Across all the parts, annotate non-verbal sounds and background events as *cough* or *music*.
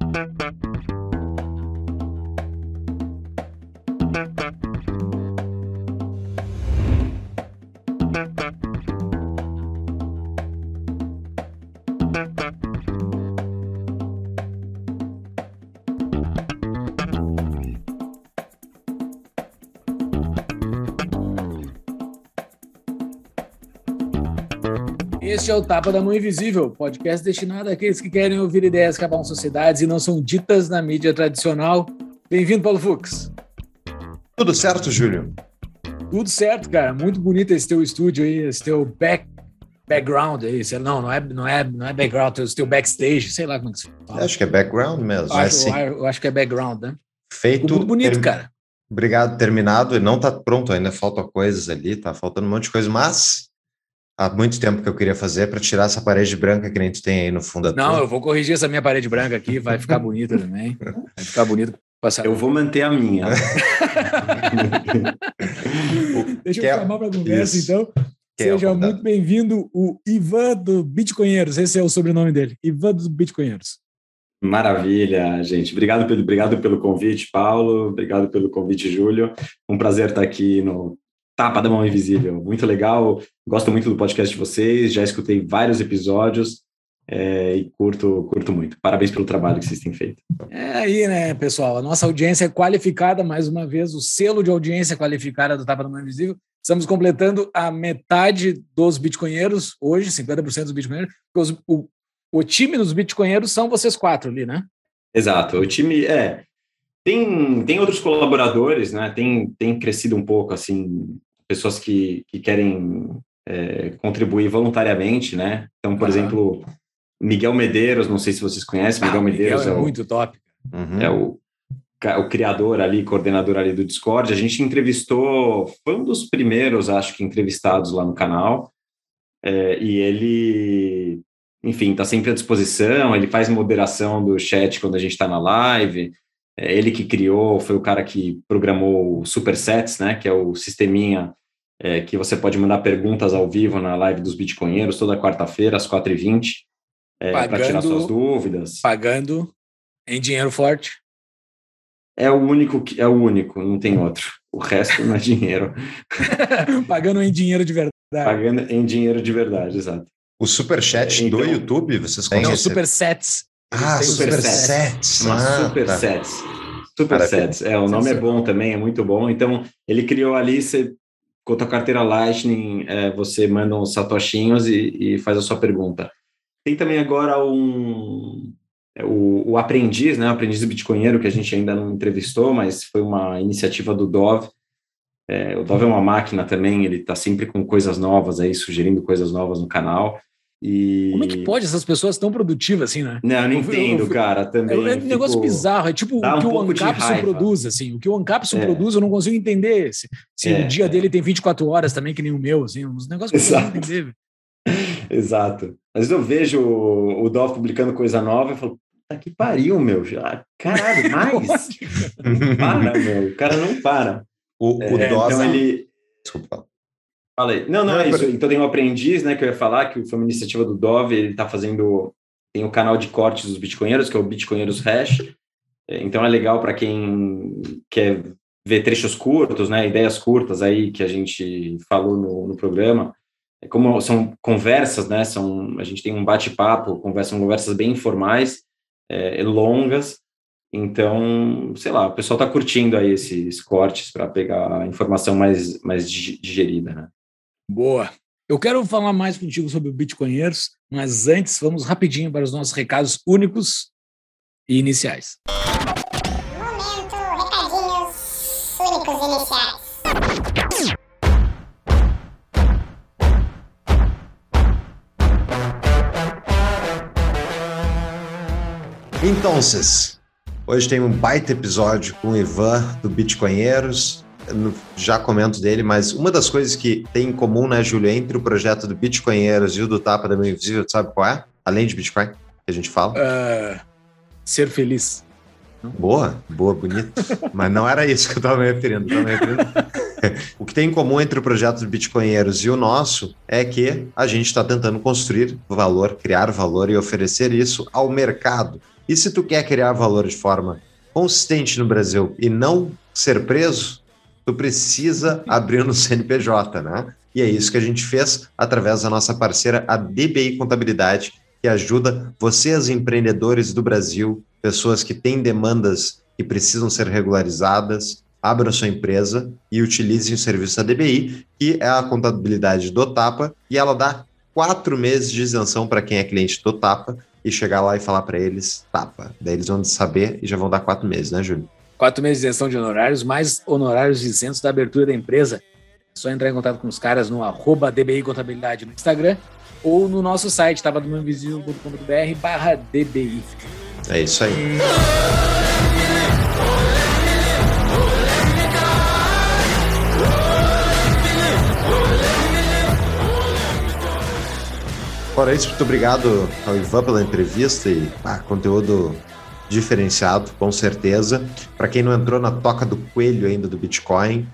Thank you. Este é o Tapa da Mão Invisível, podcast destinado àqueles que querem ouvir ideias que acabam sociedades e não são ditas na mídia tradicional. Bem-vindo, Paulo Fux. Tudo certo, Júlio? Tudo certo, cara. Muito bonito esse teu estúdio aí, esse teu back, background aí. Não, não é, não é, não é background, esse teu backstage, sei lá como que se fala. Acho que é background mesmo. Eu, acho, assim. eu acho que é background, né? Feito. Ficou muito bonito, cara. Obrigado, terminado. Não tá pronto ainda, faltam coisas ali, tá faltando um monte de coisa, mas há muito tempo que eu queria fazer para tirar essa parede branca que nem tu tem aí no fundo da Não, tua. eu vou corrigir essa minha parede branca aqui, vai ficar bonita *laughs* também. Vai ficar bonito. Passar. Eu vou manter a minha. *laughs* Deixa eu chamar para a conversa, Isso. então. Seja muito bem-vindo, o Ivan do Bitcoinheiros. Esse é o sobrenome dele, Ivan dos Bitcoinheiros. Maravilha, gente. Obrigado pelo, obrigado pelo convite, Paulo. Obrigado pelo convite, Júlio. Um prazer estar aqui no Tapa da Mão Invisível. Muito legal. Gosto muito do podcast de vocês. Já escutei vários episódios é, e curto, curto muito. Parabéns pelo trabalho que vocês têm feito. É aí, né, pessoal? A nossa audiência é qualificada, mais uma vez, o selo de audiência qualificada do Tapa da Mão Invisível. Estamos completando a metade dos bitcoinheiros, hoje, 50% dos bitcoinheiros, o, o time dos bitcoinheiros são vocês quatro ali, né? Exato. O time é. Tem, tem outros colaboradores, né? Tem, tem crescido um pouco, assim, pessoas que, que querem é, contribuir voluntariamente, né? Então, por uhum. exemplo, Miguel Medeiros, não sei se vocês conhecem, ah, Miguel Medeiros Miguel é, é, muito top. Uhum. É o, o criador ali, coordenador ali do Discord. A gente entrevistou, foi um dos primeiros, acho que, entrevistados lá no canal. É, e ele, enfim, está sempre à disposição. Ele faz moderação do chat quando a gente está na live. É ele que criou, foi o cara que programou o Supersets, né, que é o sisteminha é, que você pode mandar perguntas ao vivo na live dos Bitcoinheiros toda quarta-feira às 4h20 é, para tirar suas dúvidas. Pagando em dinheiro forte. É o único, que, é o único, não tem outro. O resto não é dinheiro. *laughs* Pagando em dinheiro de verdade. Pagando em dinheiro de verdade, exato. O superchat então, do YouTube, vocês conhecem? Não, supersets. Ah, Supersets. Uma ah, Supersets. Tá. Supersets. É, o nome é bom também, é muito bom. Então, ele criou ali, você, com a tua carteira Lightning, é, você manda uns satoshinhos e, e, faz a sua pergunta. Tem também agora um, é, o, o Aprendiz, né? O Aprendiz do Bitcoinheiro, que a gente ainda não entrevistou, mas foi uma iniciativa do Dove. É, o Dove é uma máquina também, ele está sempre com coisas novas aí, sugerindo coisas novas no canal. E... Como é que pode essas pessoas tão produtivas assim, né? Não, eu não entendo, eu, eu, cara, também. É um fico... negócio bizarro, é tipo Dá o que um o Ancapsul produz, assim, o que o Ancapsul é. produz eu não consigo entender, se, se é. o dia dele tem 24 horas também, que nem o meu, assim, uns negócios que Exato. eu não entender. *laughs* Exato. Às vezes eu vejo o, o Dolph publicando coisa nova e falo, tá que pariu, meu, já, caralho, *laughs* mais? não para, meu, o cara não para. O, o é, Então ele... Desculpa. Falei. Não, não, não é isso. Então tem um aprendiz, né, que eu ia falar, que foi uma iniciativa do Dove, ele está fazendo. Tem o canal de cortes dos Bitcoinheiros, que é o Bitcoinheiros Hash. É, então é legal para quem quer ver trechos curtos, né, ideias curtas aí que a gente falou no, no programa. É como são conversas, né? São a gente tem um bate-papo, conversa, são conversas bem informais, é, longas. Então, sei lá, o pessoal está curtindo aí esses cortes para pegar a informação mais mais digerida, né? Boa. Eu quero falar mais contigo sobre o Bitcoinheiros, mas antes vamos rapidinho para os nossos recados únicos e iniciais. Momento, recadinhos únicos e iniciais. Então, hoje tem um baita episódio com o Ivan do Bitcoinheiros já comento dele, mas uma das coisas que tem em comum, né, Júlio, entre o projeto do Bitcoinheiros e o do Tapa da Meu Invisível, sabe qual é? Além de Bitcoin, que a gente fala? Uh, ser feliz. Boa, boa, bonito. *laughs* Mas não era isso que eu estava me referindo. Me referindo. o que tem em comum entre o projeto do Bitcoinheiros e o nosso é que a gente está tentando construir valor, criar valor e oferecer isso ao mercado E se tu quer criar valor de forma consistente no Brasil e não ser preso, tu precisa abrir no CNPJ, né? E é isso que a gente fez através da nossa parceira, a DBI Contabilidade, que ajuda vocês, empreendedores do Brasil, pessoas que têm demandas que precisam ser regularizadas, abram sua empresa e utilizem o serviço da DBI, que é a contabilidade do Tapa, e ela dá quatro meses de isenção para quem é cliente do Tapa e chegar lá e falar para eles Tapa. Daí eles vão saber e já vão dar quatro meses, né, Júlio? Quatro meses de isenção de honorários, mais honorários isentos da abertura da empresa. É só entrar em contato com os caras no arroba DBI Contabilidade no Instagram ou no nosso site, tapadomainvisível.com.br barra DBI. É isso aí. Fora isso, muito obrigado ao Ivan pela entrevista e ah, conteúdo diferenciado, com certeza. Para quem não entrou na toca do coelho ainda do Bitcoin,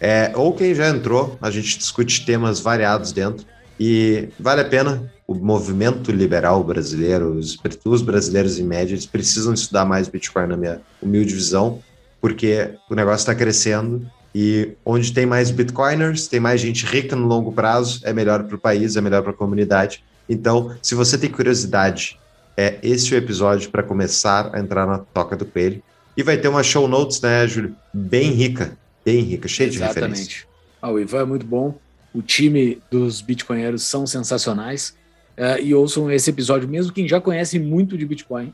é, ou quem já entrou, a gente discute temas variados dentro e vale a pena. O movimento liberal brasileiro, os, os brasileiros em média, eles precisam estudar mais Bitcoin, na minha humilde visão, porque o negócio está crescendo e onde tem mais Bitcoiners, tem mais gente rica no longo prazo, é melhor para o país, é melhor para a comunidade. Então, se você tem curiosidade, é esse o episódio para começar a entrar na toca do coelho. E vai ter uma show notes, né, Júlio? Bem rica, bem rica, cheia de referências. Exatamente. Ah, o Ivan é muito bom. O time dos Bitcoinheiros são sensacionais. Uh, e ouçam esse episódio, mesmo quem já conhece muito de Bitcoin,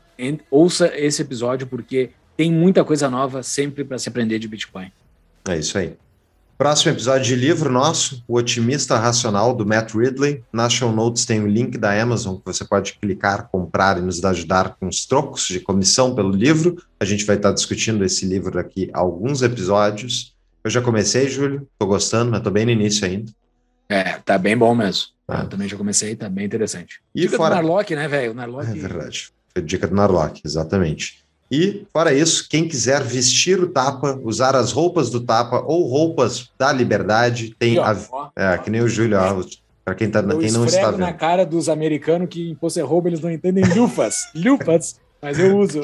ouça esse episódio porque tem muita coisa nova sempre para se aprender de Bitcoin. É isso aí. Próximo episódio de livro nosso, O Otimista Racional, do Matt Ridley. Nas show notes tem o link da Amazon que você pode clicar, comprar e nos ajudar com os trocos de comissão pelo livro. A gente vai estar discutindo esse livro aqui alguns episódios. Eu já comecei, Júlio, estou gostando, mas estou bem no início ainda. É, tá bem bom mesmo. Ah. Eu também já comecei, tá bem interessante. E dica fora... do Narlock, né, velho? Narlock... É verdade. Foi dica do Narlock, exatamente. E, fora isso, quem quiser vestir o tapa, usar as roupas do tapa ou roupas da liberdade, tem. a, é, que nem o Júlio, para quem, tá, quem não está vendo. na cara dos americanos que em Poço roupa eles não entendem lufas. *laughs* lufas, mas eu uso.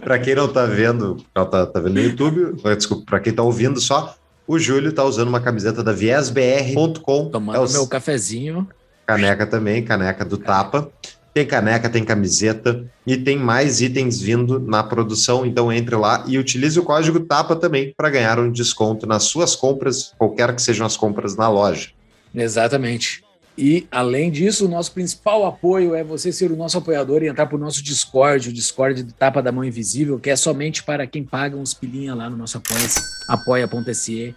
para quem não está vendo, não tá, tá vendo no YouTube, desculpa, para quem está ouvindo só, o Júlio está usando uma camiseta da viesbr.com. Tomando é o... meu cafezinho. Caneca também, caneca do Tapa. Tem caneca, tem camiseta e tem mais itens vindo na produção. Então entre lá e utilize o código TAPA também para ganhar um desconto nas suas compras, qualquer que sejam as compras na loja. Exatamente. E, além disso, o nosso principal apoio é você ser o nosso apoiador e entrar para o nosso Discord, o Discord do Tapa da Mão Invisível, que é somente para quem paga uns pilinha lá no nosso apoia-se, apoia.se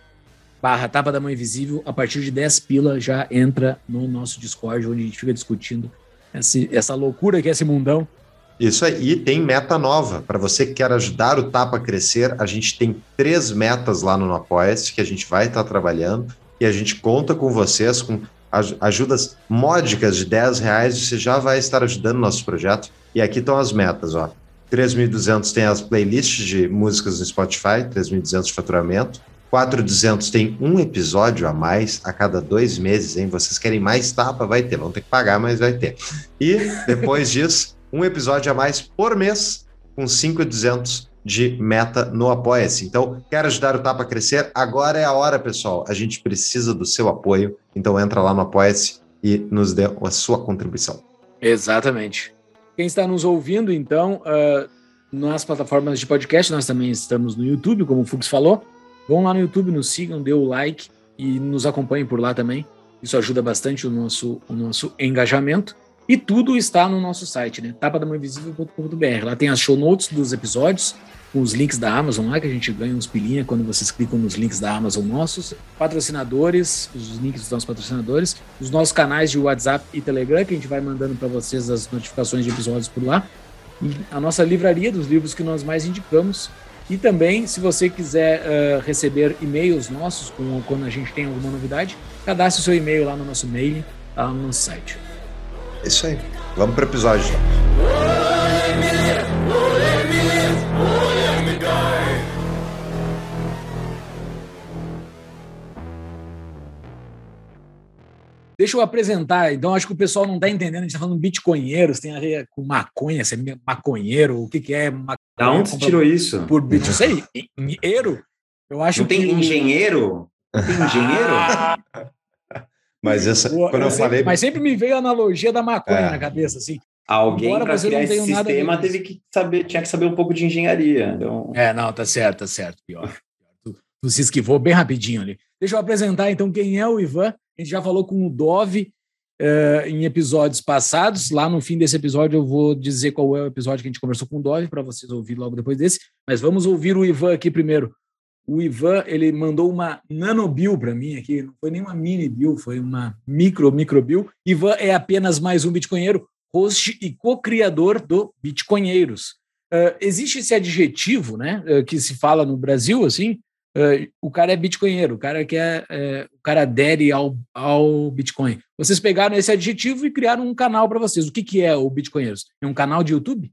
barra Tapa da Mão Invisível. A partir de 10 pila já entra no nosso Discord, onde a gente fica discutindo esse, essa loucura que é esse mundão. Isso aí, tem meta nova. Para você que quer ajudar o Tapa a crescer, a gente tem três metas lá no Apoia-se que a gente vai estar tá trabalhando e a gente conta com vocês, com ajudas módicas de 10 reais, você já vai estar ajudando nosso projeto. E aqui estão as metas, ó. 3.200 tem as playlists de músicas no Spotify, 3.200 de faturamento. 4200 tem um episódio a mais a cada dois meses, hein? Vocês querem mais tapa? Vai ter, vão ter que pagar, mas vai ter. E depois disso, um episódio a mais por mês, com 5,200 de meta no Apoia-se. Então, quer ajudar o Tapa a crescer? Agora é a hora, pessoal. A gente precisa do seu apoio. Então, entra lá no Apoia-se e nos dê a sua contribuição. Exatamente. Quem está nos ouvindo, então, uh, nas plataformas de podcast, nós também estamos no YouTube, como o Fux falou. Vão lá no YouTube, nos sigam, dê o like e nos acompanhem por lá também. Isso ajuda bastante o nosso, o nosso engajamento. E tudo está no nosso site, né? tapadamãoinvisível.com.br. Lá tem as show notes dos episódios, com os links da Amazon lá, que a gente ganha uns pilinha quando vocês clicam nos links da Amazon nossos. Patrocinadores, os links dos nossos patrocinadores. Os nossos canais de WhatsApp e Telegram, que a gente vai mandando para vocês as notificações de episódios por lá. E a nossa livraria dos livros que nós mais indicamos, e também, se você quiser uh, receber e-mails nossos com, quando a gente tem alguma novidade, cadastre seu e-mail lá no nosso mail, lá no nosso site. É isso aí. Vamos para o episódio. Deixa eu apresentar. Então, acho que o pessoal não está entendendo. A gente está falando bitcoinheiros, tem a ver com maconha, se é maconheiro, o que, que é maconha. Da onde você tirou isso? Por bitcoin. Não sei, engenheiro. Eu acho não que. tem engenheiro? Não tem engenheiro? Mas essa, Boa, quando eu, eu sempre, falei. Mas sempre me veio a analogia da maconha é. na cabeça, assim. Alguém para criar esse sistema teve que saber, tinha que saber um pouco de engenharia. Então... É, não, tá certo, tá certo. Pior. Tu, tu se esquivou bem rapidinho ali. Deixa eu apresentar então quem é o Ivan. A gente já falou com o Dove uh, em episódios passados. Lá no fim desse episódio eu vou dizer qual é o episódio que a gente conversou com o Dove para vocês ouvir logo depois desse. Mas vamos ouvir o Ivan aqui primeiro. O Ivan ele mandou uma nanobill para mim aqui. Não foi nem uma mini bill, foi uma micro micro bill. Ivan é apenas mais um bitcoinheiro host e co-criador do Bitcoinheiros. Uh, existe esse adjetivo, né, uh, que se fala no Brasil, assim, uh, o cara é bitcoinheiro, o cara quer, o cara adere ao, ao Bitcoin. Vocês pegaram esse adjetivo e criaram um canal para vocês. O que, que é o Bitcoinheiros? É um canal de YouTube?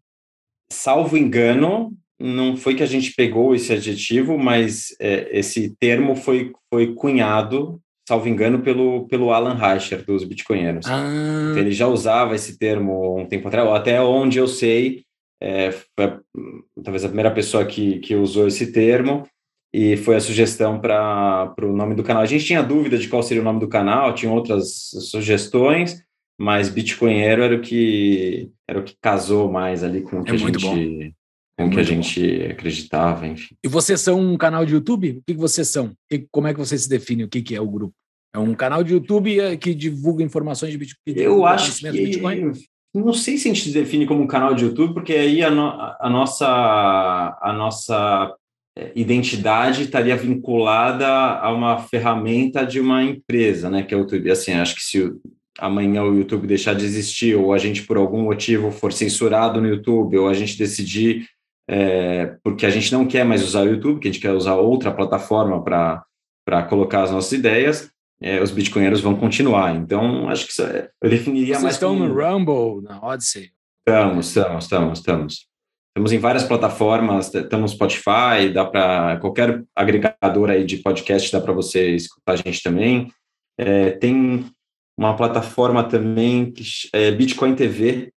Salvo engano, não foi que a gente pegou esse adjetivo, mas é, esse termo foi, foi cunhado salvo engano, pelo, pelo Alan Reicher, dos Bitcoinheiros. Ah. Então, ele já usava esse termo um tempo atrás, até onde eu sei, é, foi talvez a primeira pessoa que, que usou esse termo, e foi a sugestão para o nome do canal. A gente tinha dúvida de qual seria o nome do canal, tinha outras sugestões, mas Bitcoinheiro era o que era o que casou mais ali com o que é a gente com o que a gente acreditava, enfim. E vocês são um canal de YouTube? O que, vocês são? Como é que você se define? O que, que é o grupo? É um canal de YouTube eh, que divulga informações de Bitcoin? Eu acho que... Bitcoin? Não sei se a gente se define como um canal de YouTube, porque aí a, no, a nossa, a nossa identidade estaria vinculada a uma ferramenta de uma empresa, né? Que é o YouTube. Assim, acho que se amanhã o YouTube deixar de existir, ou a gente por algum motivo for censurado no YouTube, ou a gente decidir é, porque a gente não quer mais usar o YouTube, que a gente quer usar outra plataforma para colocar as nossas ideias, é, os bitcoinheiros vão continuar. Então, acho que é, eu definiria Vocês mais. estão como... no Rumble, na Odyssey? Estamos, estamos, estamos, estamos. Estamos em várias plataformas, estamos no Spotify, dá para qualquer agregador aí de podcast dá para você escutar a gente também. É, tem uma plataforma também que é Bitcoin TV,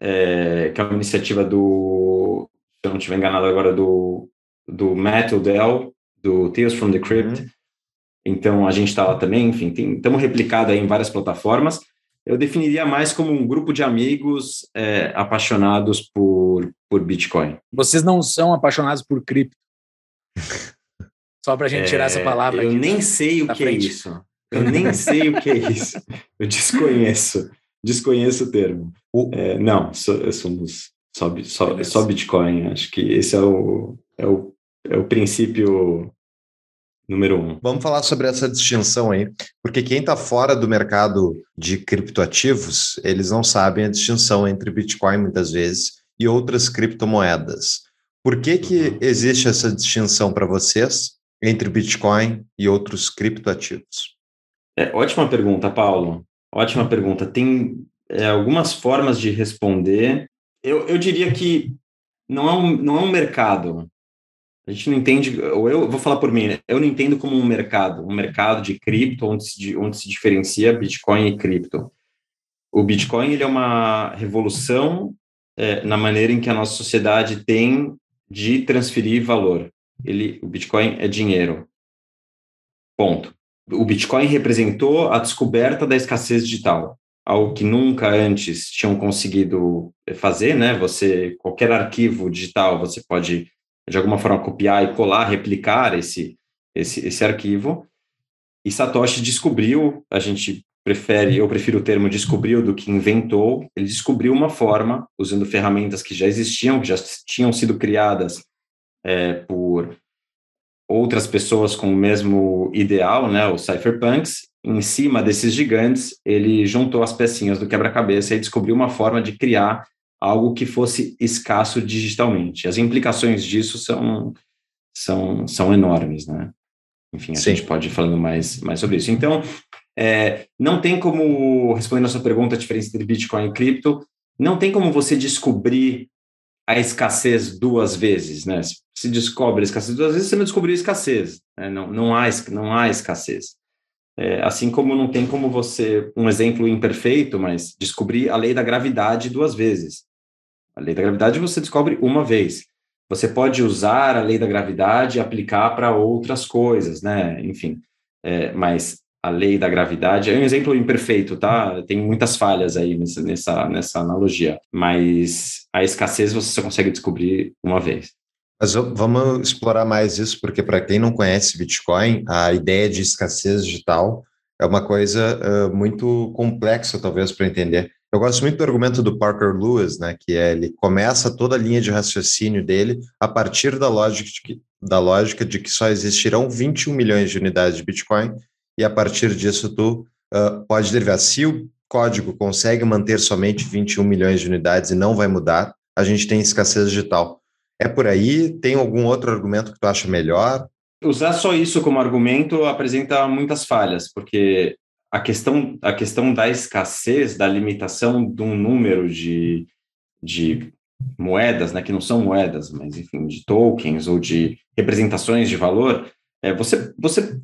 é, que é uma iniciativa do se eu não estiver enganado agora, do, do Matt Odell, do Tales from the Crypt. Uhum. Então, a gente está lá também, enfim, estamos replicados em várias plataformas. Eu definiria mais como um grupo de amigos é, apaixonados por, por Bitcoin. Vocês não são apaixonados por cripto? *laughs* Só para a gente é, tirar essa palavra. Eu nem sei o que é frente. é isso. Eu nem sei o que é isso. Eu desconheço. Desconheço o termo. É, não, so, somos só, só, só Bitcoin. Acho que esse é o, é o, é o princípio número um. Vamos falar sobre essa distinção aí, porque quem está fora do mercado de criptoativos, eles não sabem a distinção entre Bitcoin muitas vezes e outras criptomoedas. Por que, que uhum. existe essa distinção para vocês entre Bitcoin e outros criptoativos? É, ótima pergunta, Paulo. Ótima pergunta. Tem é, algumas formas de responder eu, eu diria que não é, um, não é um mercado. A gente não entende, ou eu vou falar por mim, eu não entendo como um mercado, um mercado de cripto onde se, onde se diferencia Bitcoin e cripto. O Bitcoin ele é uma revolução é, na maneira em que a nossa sociedade tem de transferir valor. Ele, o Bitcoin é dinheiro. Ponto. O Bitcoin representou a descoberta da escassez digital algo que nunca antes tinham conseguido fazer, né? Você qualquer arquivo digital você pode de alguma forma copiar e colar, replicar esse esse, esse arquivo. E Satoshi descobriu, a gente prefere, eu prefiro o termo descobriu do que inventou. Ele descobriu uma forma usando ferramentas que já existiam, que já tinham sido criadas é, por outras pessoas com o mesmo ideal, né, os cypherpunks, em cima desses gigantes, ele juntou as pecinhas do quebra-cabeça e descobriu uma forma de criar algo que fosse escasso digitalmente. As implicações disso são, são, são enormes, né? Enfim, a Sim. gente pode ir falando mais, mais sobre isso. Então, é, não tem como, respondendo a sua pergunta, a diferença entre Bitcoin e cripto, não tem como você descobrir a escassez duas vezes, né? Se descobre a escassez duas vezes, você não descobriu a escassez. Né? Não, não, há, não há escassez. É, assim como não tem como você, um exemplo imperfeito, mas descobrir a lei da gravidade duas vezes. A lei da gravidade você descobre uma vez. Você pode usar a lei da gravidade e aplicar para outras coisas, né? Enfim, é, mas a lei da gravidade é um exemplo imperfeito, tá? Tem muitas falhas aí nessa, nessa, analogia, mas a escassez você só consegue descobrir uma vez. Mas vamos explorar mais isso, porque para quem não conhece Bitcoin, a ideia de escassez digital é uma coisa uh, muito complexa, talvez, para entender. Eu gosto muito do argumento do Parker Lewis, né, que é, ele começa toda a linha de raciocínio dele a partir da lógica de que, da lógica de que só existirão 21 milhões de unidades de Bitcoin e a partir disso tu uh, pode derivar. Se o código consegue manter somente 21 milhões de unidades e não vai mudar, a gente tem escassez digital. É por aí? Tem algum outro argumento que tu acha melhor? Usar só isso como argumento apresenta muitas falhas, porque a questão, a questão da escassez, da limitação de um número de, de moedas, né, que não são moedas, mas enfim, de tokens ou de representações de valor, é, você, você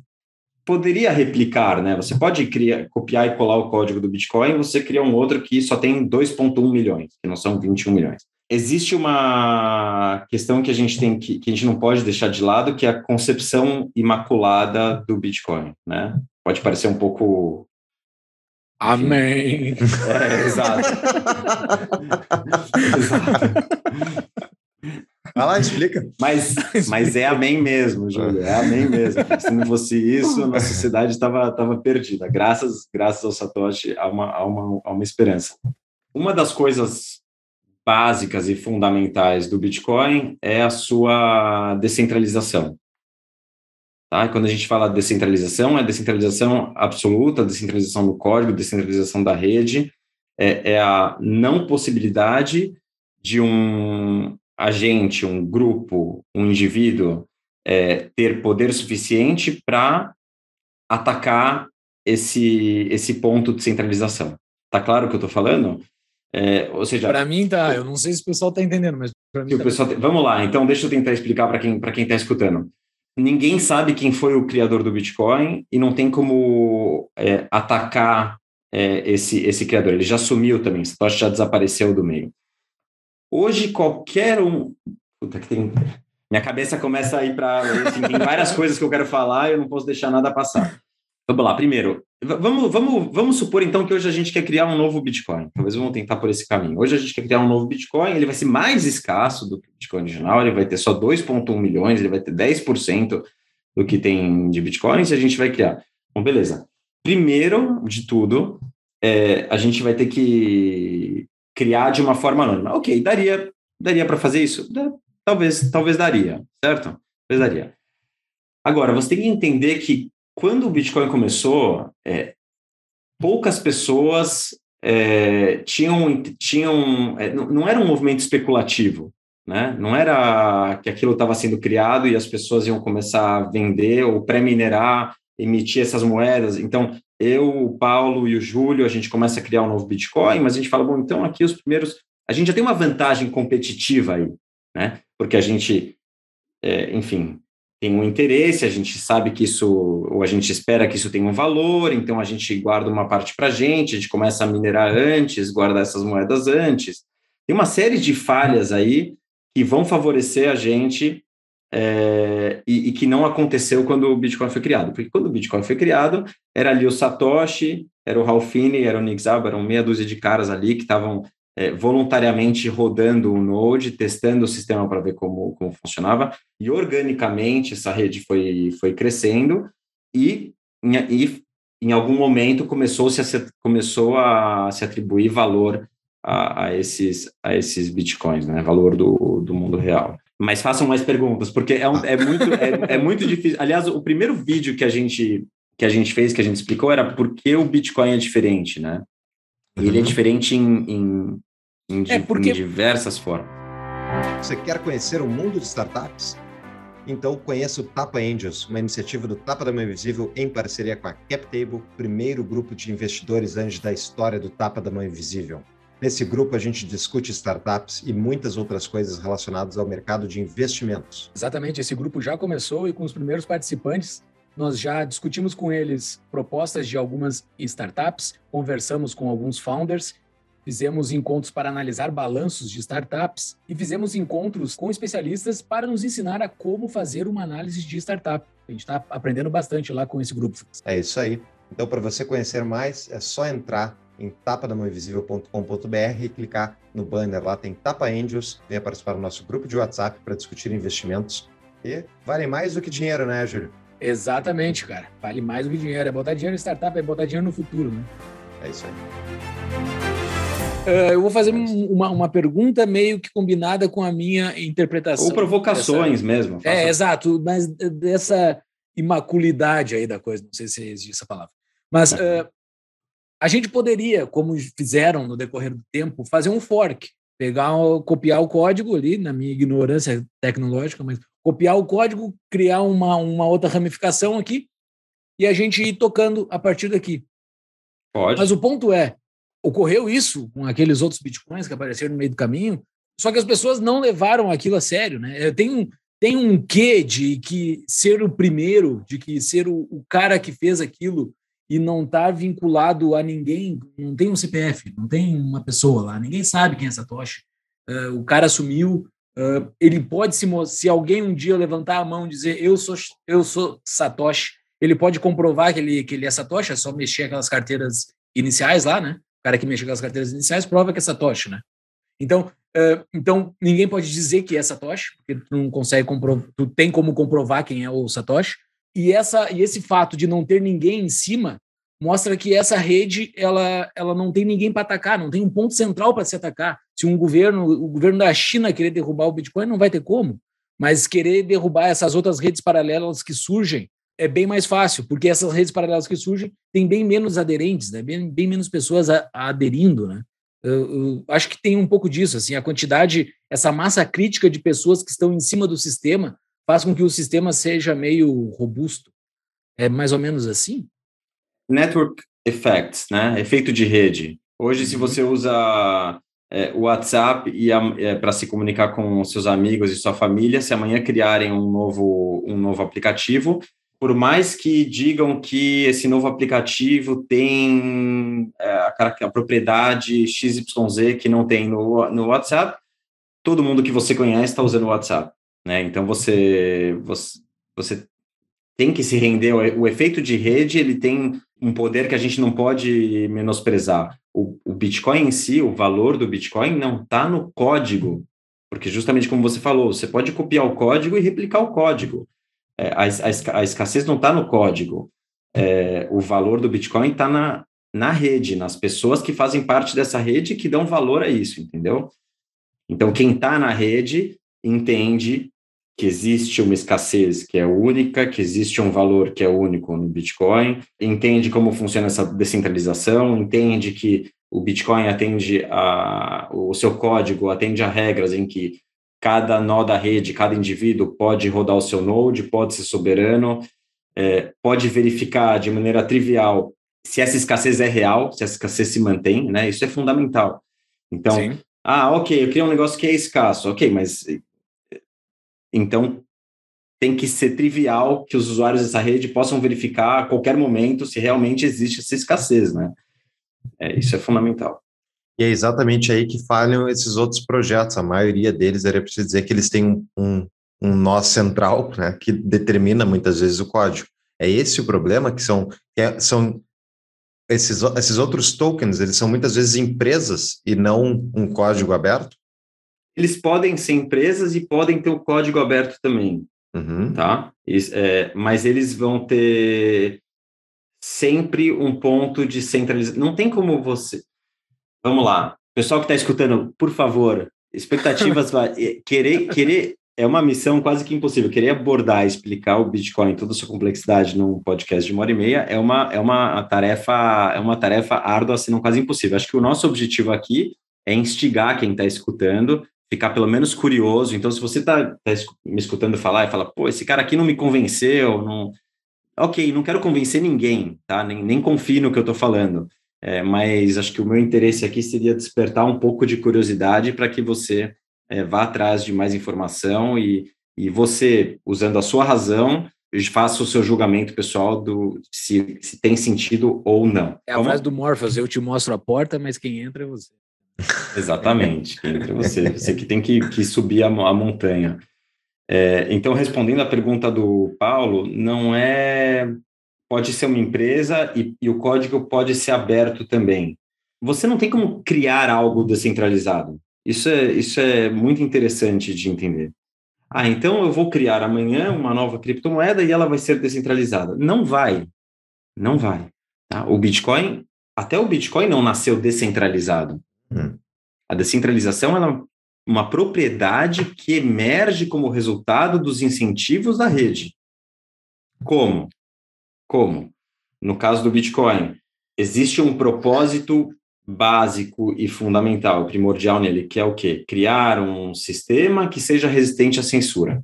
poderia replicar, né? Você pode criar, copiar e colar o código do Bitcoin, você cria um outro que só tem 2.1 milhões, que não são 21 milhões. Existe uma questão que a gente tem que, que a gente não pode deixar de lado, que é a concepção imaculada do Bitcoin, né? Pode parecer um pouco Amém. É, exato. *laughs* exato. Vai lá, explica. Mas, mas é amém mesmo, Júlio. É amém mesmo. Se não fosse isso, a nossa sociedade estava tava perdida. Graças, graças ao Satoshi, há uma, há, uma, há uma esperança. Uma das coisas básicas e fundamentais do Bitcoin é a sua descentralização. Tá? Quando a gente fala de descentralização, é descentralização absoluta, descentralização do código, descentralização da rede, é, é a não possibilidade de um agente, um grupo, um indivíduo é, ter poder suficiente para atacar esse, esse ponto de centralização. Tá claro o que eu estou falando? É, ou seja, para mim tá. Eu não sei se o pessoal está entendendo, mas para mim. Tá pessoal, vamos lá. Então, deixa eu tentar explicar para quem para quem está escutando. Ninguém sabe quem foi o criador do Bitcoin e não tem como é, atacar é, esse esse criador. Ele já sumiu também. Satoshi já desapareceu do meio. Hoje, qualquer um. Puta, que tem. Minha cabeça começa a ir para. Assim, tem várias *laughs* coisas que eu quero falar e eu não posso deixar nada passar. Vamos lá, primeiro, vamos, vamos, vamos supor então que hoje a gente quer criar um novo Bitcoin. Talvez vamos tentar por esse caminho. Hoje a gente quer criar um novo Bitcoin, ele vai ser mais escasso do que o Bitcoin original, ele vai ter só 2,1 milhões, ele vai ter 10% do que tem de Bitcoin, se a gente vai criar. Bom, beleza. Primeiro de tudo, é, a gente vai ter que criar de uma forma anônima. Ok, daria, daria para fazer isso? Talvez, talvez daria, certo? Talvez daria. Agora, você tem que entender que quando o Bitcoin começou, é, poucas pessoas é, tinham, tinham é, não, era um movimento especulativo, né? Não era que aquilo estava sendo criado e as pessoas iam começar a vender ou pré-minerar, emitir essas moedas. Então, eu, o Paulo e o Júlio, a gente começa a criar um novo Bitcoin, mas a gente fala, bom, então aqui os primeiros. A gente já tem uma vantagem competitiva aí, né? Porque a gente, é, enfim, tem um interesse, a gente sabe que isso, ou a gente espera que isso tenha um valor, então a gente guarda uma parte para a gente, a gente começa a minerar antes, guardar essas moedas antes. Tem uma série de falhas aí que vão favorecer a gente é, e, e, que não aconteceu quando o Bitcoin foi criado. Porque quando o Bitcoin foi criado, era ali o Satoshi, era o Ralphine, era o Nick Szabo, eram meia dúzia de caras ali que estavam é, voluntariamente rodando o Node, testando o sistema para ver como, como funcionava, e organicamente essa rede foi, foi crescendo e, e em algum momento começou, -se a, começou a se atribuir valor a, a, esses, a esses bitcoins, né? valor do, do mundo real. Mas façam mais perguntas, porque é, um, é, muito, é, é, muito difícil. Aliás, o primeiro vídeo que a gente que a gente fez, que a gente explicou, era por que o Bitcoin é diferente, né? Uhum. Ele é uhum. diferente em, em, em, é porque... em diversas formas. Você quer conhecer o mundo de startups? Então conheça o Tapa Angels, uma iniciativa do Tapa da Mão Invisível em parceria com a CapTable, primeiro grupo de investidores anjos da história do Tapa da Mão Invisível. Nesse grupo, a gente discute startups e muitas outras coisas relacionadas ao mercado de investimentos. Exatamente, esse grupo já começou e com os primeiros participantes Nós já discutimos com eles propostas de algumas startups, conversamos com alguns founders, fizemos encontros para analisar balanços de startups e fizemos encontros com especialistas para nos ensinar a como fazer uma análise de startup. A gente está aprendendo bastante lá com esse grupo. É isso aí. Então, para você conhecer mais, é só entrar em tapadamãoinvisível.com.br e clicar no banner lá, tem Tapa Angels, venha participar do nosso grupo de WhatsApp para discutir investimentos e valem mais do que dinheiro, né, Júlio? Exatamente, cara. Vale mais do que dinheiro. É botar dinheiro em startup, é botar dinheiro no futuro, né? É isso aí. Uh, eu vou fazer uma, uma pergunta meio que combinada com a minha interpretação. Ou provocações dessa... mesmo. É, exato, mas dessa imaculidade aí da coisa, não sei se existe essa palavra. Mas uh, a gente poderia, como fizeram no decorrer do tempo, fazer um fork, pegar, copiar o código ali, na minha ignorância tecnológica, mas copiar o código, criar uma, uma outra ramificação aqui e a gente ir tocando a partir daqui. Pode. Mas o ponto é, ocorreu isso com aqueles outros bitcoins que apareceram no meio do caminho, só que as pessoas não levaram aquilo a sério, né? Tem um, tem um quê de que ser o primeiro, de que ser o, o cara que fez aquilo e não estar tá vinculado a ninguém, não tem um CPF, não tem uma pessoa lá, ninguém sabe quem é Satoshi. Uh, o cara sumiu, Uh, ele pode se se alguém um dia levantar a mão e dizer eu sou eu sou Satoshi, ele pode comprovar que ele que ele é Satoshi, é só mexer aquelas carteiras iniciais lá, né? Cara que mexe aquelas carteiras iniciais prova que é Satoshi, né? Então, uh, então ninguém pode dizer que é Satoshi, porque tu não consegue comprovar, tu tem como comprovar quem é o Satoshi. E essa e esse fato de não ter ninguém em cima mostra que essa rede ela, ela não tem ninguém para atacar, não tem um ponto central para se atacar. Se um governo, o governo da China querer derrubar o Bitcoin, não vai ter como, mas querer derrubar essas outras redes paralelas que surgem é bem mais fácil, porque essas redes paralelas que surgem têm bem menos aderentes, né? bem, bem menos pessoas a, a aderindo. Né? Eu, eu acho que tem um pouco disso, assim, a quantidade, essa massa crítica de pessoas que estão em cima do sistema faz com que o sistema seja meio robusto. É mais ou menos assim? network effects, né? Efeito de rede. Hoje, se uhum. você usa é, o WhatsApp e é, para se comunicar com seus amigos e sua família, se amanhã criarem um novo, um novo aplicativo, por mais que digam que esse novo aplicativo tem é, a, a, propriedade XYZ que não tem no, no WhatsApp, todo mundo que você conhece está usando o WhatsApp. Né? Então, você, você, você tem que se render. O, efeito de rede ele tem um poder que a gente não pode menosprezar. O, o Bitcoin em si, o valor do Bitcoin não está no código, porque justamente como você falou, você pode copiar o código e replicar o código. É, a, a, a, escassez não está no código. É, o valor do Bitcoin está na, na rede, nas pessoas que fazem parte dessa rede que dão valor a isso, entendeu? Então, quem está na rede entende que existe uma escassez que é única, que existe um valor que é único no Bitcoin, entende como funciona essa descentralização, entende que o Bitcoin atende a o seu código atende a regras em que cada nó da rede, cada indivíduo pode rodar o seu node, pode ser soberano, é, pode verificar de maneira trivial se essa escassez é real, se essa escassez se mantém, né? Isso é fundamental. Então, Sim. ah, ok, eu criei um negócio que é escasso, ok, mas então, tem que ser trivial que os usuários dessa rede possam verificar a qualquer momento se realmente existe essa escassez, né? É, isso é fundamental. E é exatamente aí que falham esses outros projetos. A maioria deles, era preciso dizer que eles têm um, um, um nó central, né, que determina muitas vezes o código. É esse o problema, que são, que é, são esses, esses outros tokens, eles são muitas vezes empresas e não um código aberto? eles podem ser empresas e podem ter o código aberto também, uhum. tá? Eles, é, mas eles vão ter sempre um ponto de centralização. Não tem como você. Vamos lá, pessoal que está escutando, por favor, expectativas *laughs* querer querer é uma missão quase que impossível. Querer abordar, explicar o Bitcoin toda a sua complexidade num podcast de uma hora e meia é uma é uma tarefa é uma tarefa árdua, se não quase impossível. Acho que o nosso objetivo aqui é instigar quem está escutando ficar pelo menos curioso. Então, se você está tá me escutando falar e fala, pô, esse cara aqui não me convenceu, não. Ok, não quero convencer ninguém, tá? Nem, nem confio no que eu estou falando. É, mas acho que o meu interesse aqui seria despertar um pouco de curiosidade para que você é, vá atrás de mais informação e, e você, usando a sua razão, faça o seu julgamento pessoal do se, se tem sentido ou não. É a frase do Morpheus, eu te mostro a porta, mas quem entra é você. *laughs* Exatamente, quem entra é você. Você que tem que, que subir a, a montanha. É, então, respondendo à pergunta do Paulo, não é. Pode ser uma empresa e, e o código pode ser aberto também. Você não tem como criar algo descentralizado. Isso é, isso é muito interessante de entender. Ah, então eu vou criar amanhã uma nova criptomoeda e ela vai ser descentralizada. Não vai. Não vai. Tá? O Bitcoin, até o Bitcoin não nasceu descentralizado. Hum. A descentralização é uma propriedade que emerge como resultado dos incentivos da rede. Como? Como? No caso do Bitcoin, existe um propósito básico e fundamental, primordial nele, que é o quê? Criar um sistema que seja resistente à censura.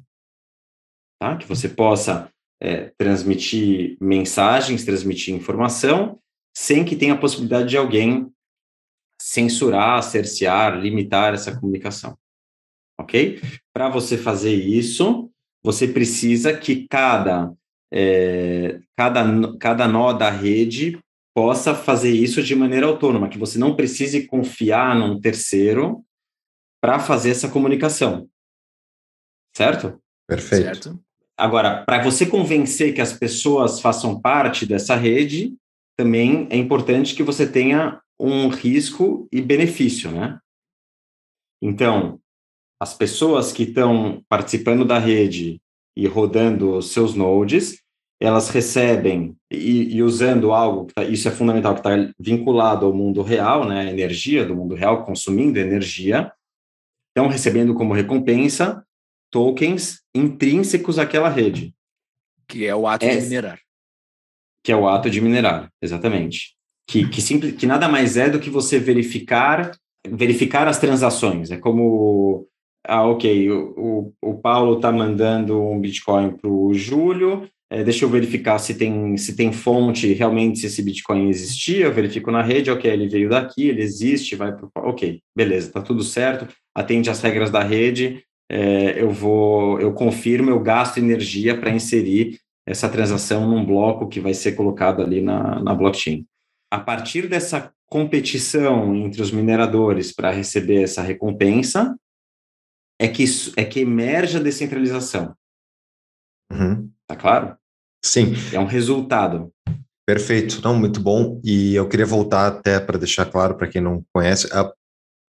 Tá? Que você possa é, transmitir mensagens, transmitir informação, sem que tenha a possibilidade de alguém censurar, cercear, limitar essa comunicação. Ok? Para você fazer isso, você precisa que cada, é, cada, cada nó da rede possa fazer isso de maneira autônoma, que você não precise confiar num terceiro para fazer essa comunicação. Certo? Perfeito. Certo. Agora, para você convencer que as pessoas façam parte dessa rede, também é importante que você tenha um risco e benefício, né? Então, as pessoas que estão participando da rede e rodando os seus nodes, elas recebem e, e usando algo, tá, isso é fundamental, que está vinculado ao mundo real, né, energia do mundo real, consumindo energia, estão recebendo como recompensa tokens intrínsecos àquela rede. Que é o ato é, de minerar. Que é o ato de minerar, exatamente. Que, que, simples, que nada mais é do que você verificar verificar as transações. É como, ah, ok, o, o, o Paulo está mandando um Bitcoin para o Júlio, é, deixa eu verificar se tem, se tem fonte realmente, se esse Bitcoin existia, eu verifico na rede, ok, ele veio daqui, ele existe, vai para ok, beleza, tá tudo certo, atende às regras da rede, é, eu vou, eu confirmo, eu gasto energia para inserir essa transação num bloco que vai ser colocado ali na, na blockchain. A partir dessa competição entre os mineradores para receber essa recompensa, é que, é que emerge a descentralização. Uhum. Tá claro? Sim. É um resultado. Perfeito, não, muito bom. E eu queria voltar até para deixar claro para quem não conhece, a,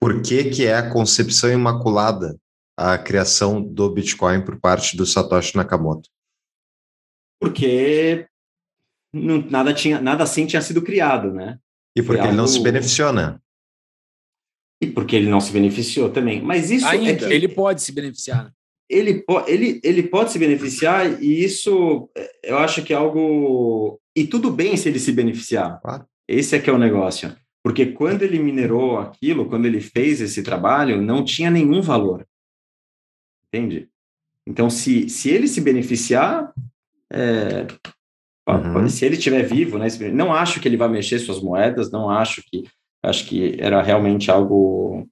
por que, que é a concepção imaculada a criação do Bitcoin por parte do Satoshi Nakamoto? Porque não, nada, tinha, nada assim tinha sido criado, né? E porque Foi ele algo... não se beneficiona. E porque ele não se beneficiou também. Mas isso Ainda, é que... ele pode se beneficiar. Ele, ele, ele pode se beneficiar e isso eu acho que é algo. E tudo bem se ele se beneficiar. Claro. Esse é que é o negócio. Porque quando ele minerou aquilo, quando ele fez esse trabalho, não tinha nenhum valor. Entende? Então, se, se ele se beneficiar, é, uhum. se ele estiver vivo, né, não acho que ele vai mexer suas moedas, não acho que. Acho que era realmente algo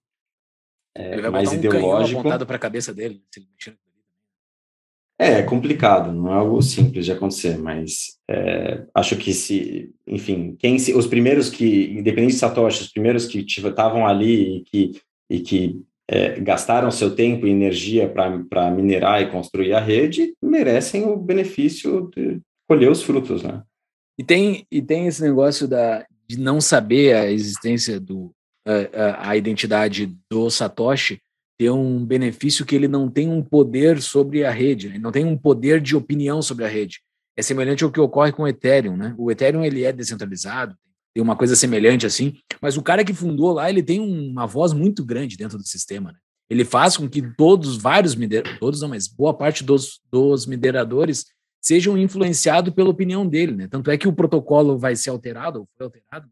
é, ele vai mais botar um ideológico. apontado para a cabeça dele. É, é complicado, não é algo simples de acontecer, mas é, acho que se, enfim, quem se, os primeiros que, independente de Satoshi, os primeiros que estavam ali e que, e que é, gastaram seu tempo e energia para minerar e construir a rede, merecem o benefício de colher os frutos, né? E tem, e tem esse negócio da, de não saber a existência do, a, a identidade do Satoshi ter um benefício que ele não tem um poder sobre a rede, ele não tem um poder de opinião sobre a rede. É semelhante ao que ocorre com o Ethereum, né? O Ethereum ele é descentralizado, tem uma coisa semelhante assim, mas o cara que fundou lá, ele tem uma voz muito grande dentro do sistema, né? Ele faz com que todos, vários mineradores, todos não, mas boa parte dos, dos mineradores sejam influenciados pela opinião dele, né? Tanto é que o protocolo vai ser alterado, ou foi alterado,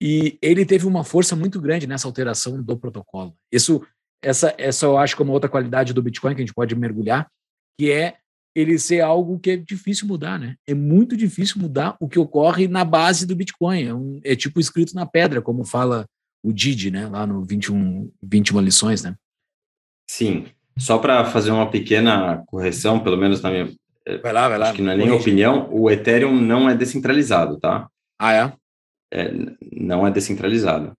e ele teve uma força muito grande nessa alteração do protocolo. Isso, essa, essa eu acho que é uma outra qualidade do Bitcoin que a gente pode mergulhar, que é ele ser algo que é difícil mudar, né? É muito difícil mudar o que ocorre na base do Bitcoin. É, um, é tipo escrito na pedra, como fala o Didi, né? Lá no 21, 21 lições, né? Sim. Só para fazer uma pequena correção, pelo menos na minha, Vai lá, vai lá. Acho que não é nem opinião, o Ethereum não é descentralizado, tá? Ah, é? É não é descentralizado.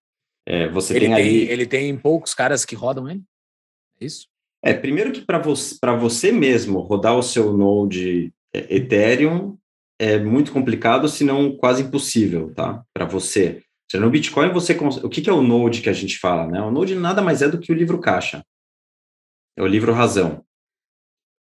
É, você ele tem, tem ali. Ele tem poucos caras que rodam ele? É isso? É, primeiro que para você, você mesmo rodar o seu Node é, Ethereum é muito complicado, se não quase impossível, tá? Para você. No Bitcoin, você o que, que é o Node que a gente fala, né? O Node nada mais é do que o livro caixa. É o livro razão.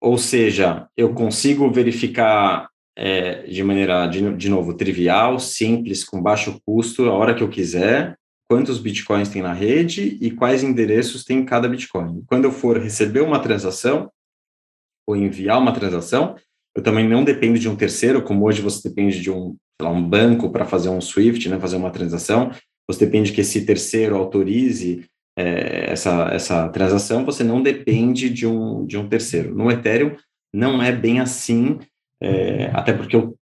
Ou seja, eu consigo verificar é, de maneira, de, de novo, trivial, simples, com baixo custo, a hora que eu quiser, quantos bitcoins tem na rede e quais endereços tem cada bitcoin. Quando eu for receber uma transação ou enviar uma transação, eu também não dependo de um terceiro, como hoje você depende de um, lá, um banco para fazer um SWIFT, né, fazer uma transação, você depende que esse terceiro autorize é, essa, essa transação, você não depende de um, de um terceiro. No Ethereum, não é bem assim, é, até porque, eu,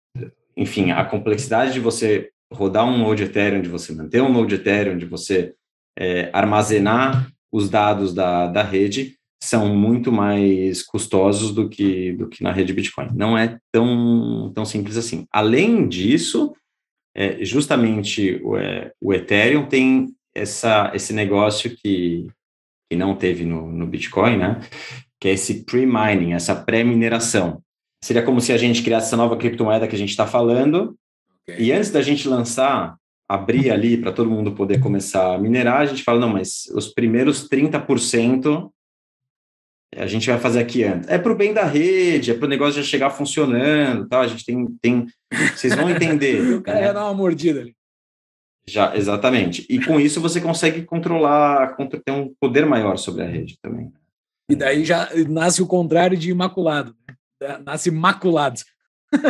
enfim, a complexidade de você rodar um node Ethereum, de você manter um node Ethereum, de você é, armazenar os dados da, da rede, são muito mais custosos do que, do que na rede Bitcoin. Não é tão, tão simples assim. Além disso, é, justamente o, é, o Ethereum tem essa, esse negócio que, que não teve no, no Bitcoin, né? Que é esse pre-mining, essa pré-mineração. Seria como se a gente criasse essa nova criptomoeda que a gente está falando, okay. e antes da gente lançar, abrir ali para todo mundo poder começar a minerar, a gente fala, não, mas os primeiros 30% a gente vai fazer aqui antes. É para o bem da rede, é para o negócio já chegar funcionando, tá? A gente tem, tem vocês vão entender. *laughs* o cara né? ia dar uma mordida ali. Já, exatamente. E com isso você consegue controlar, ter um poder maior sobre a rede também. E daí já nasce o contrário de imaculado. Né? Nasce maculado.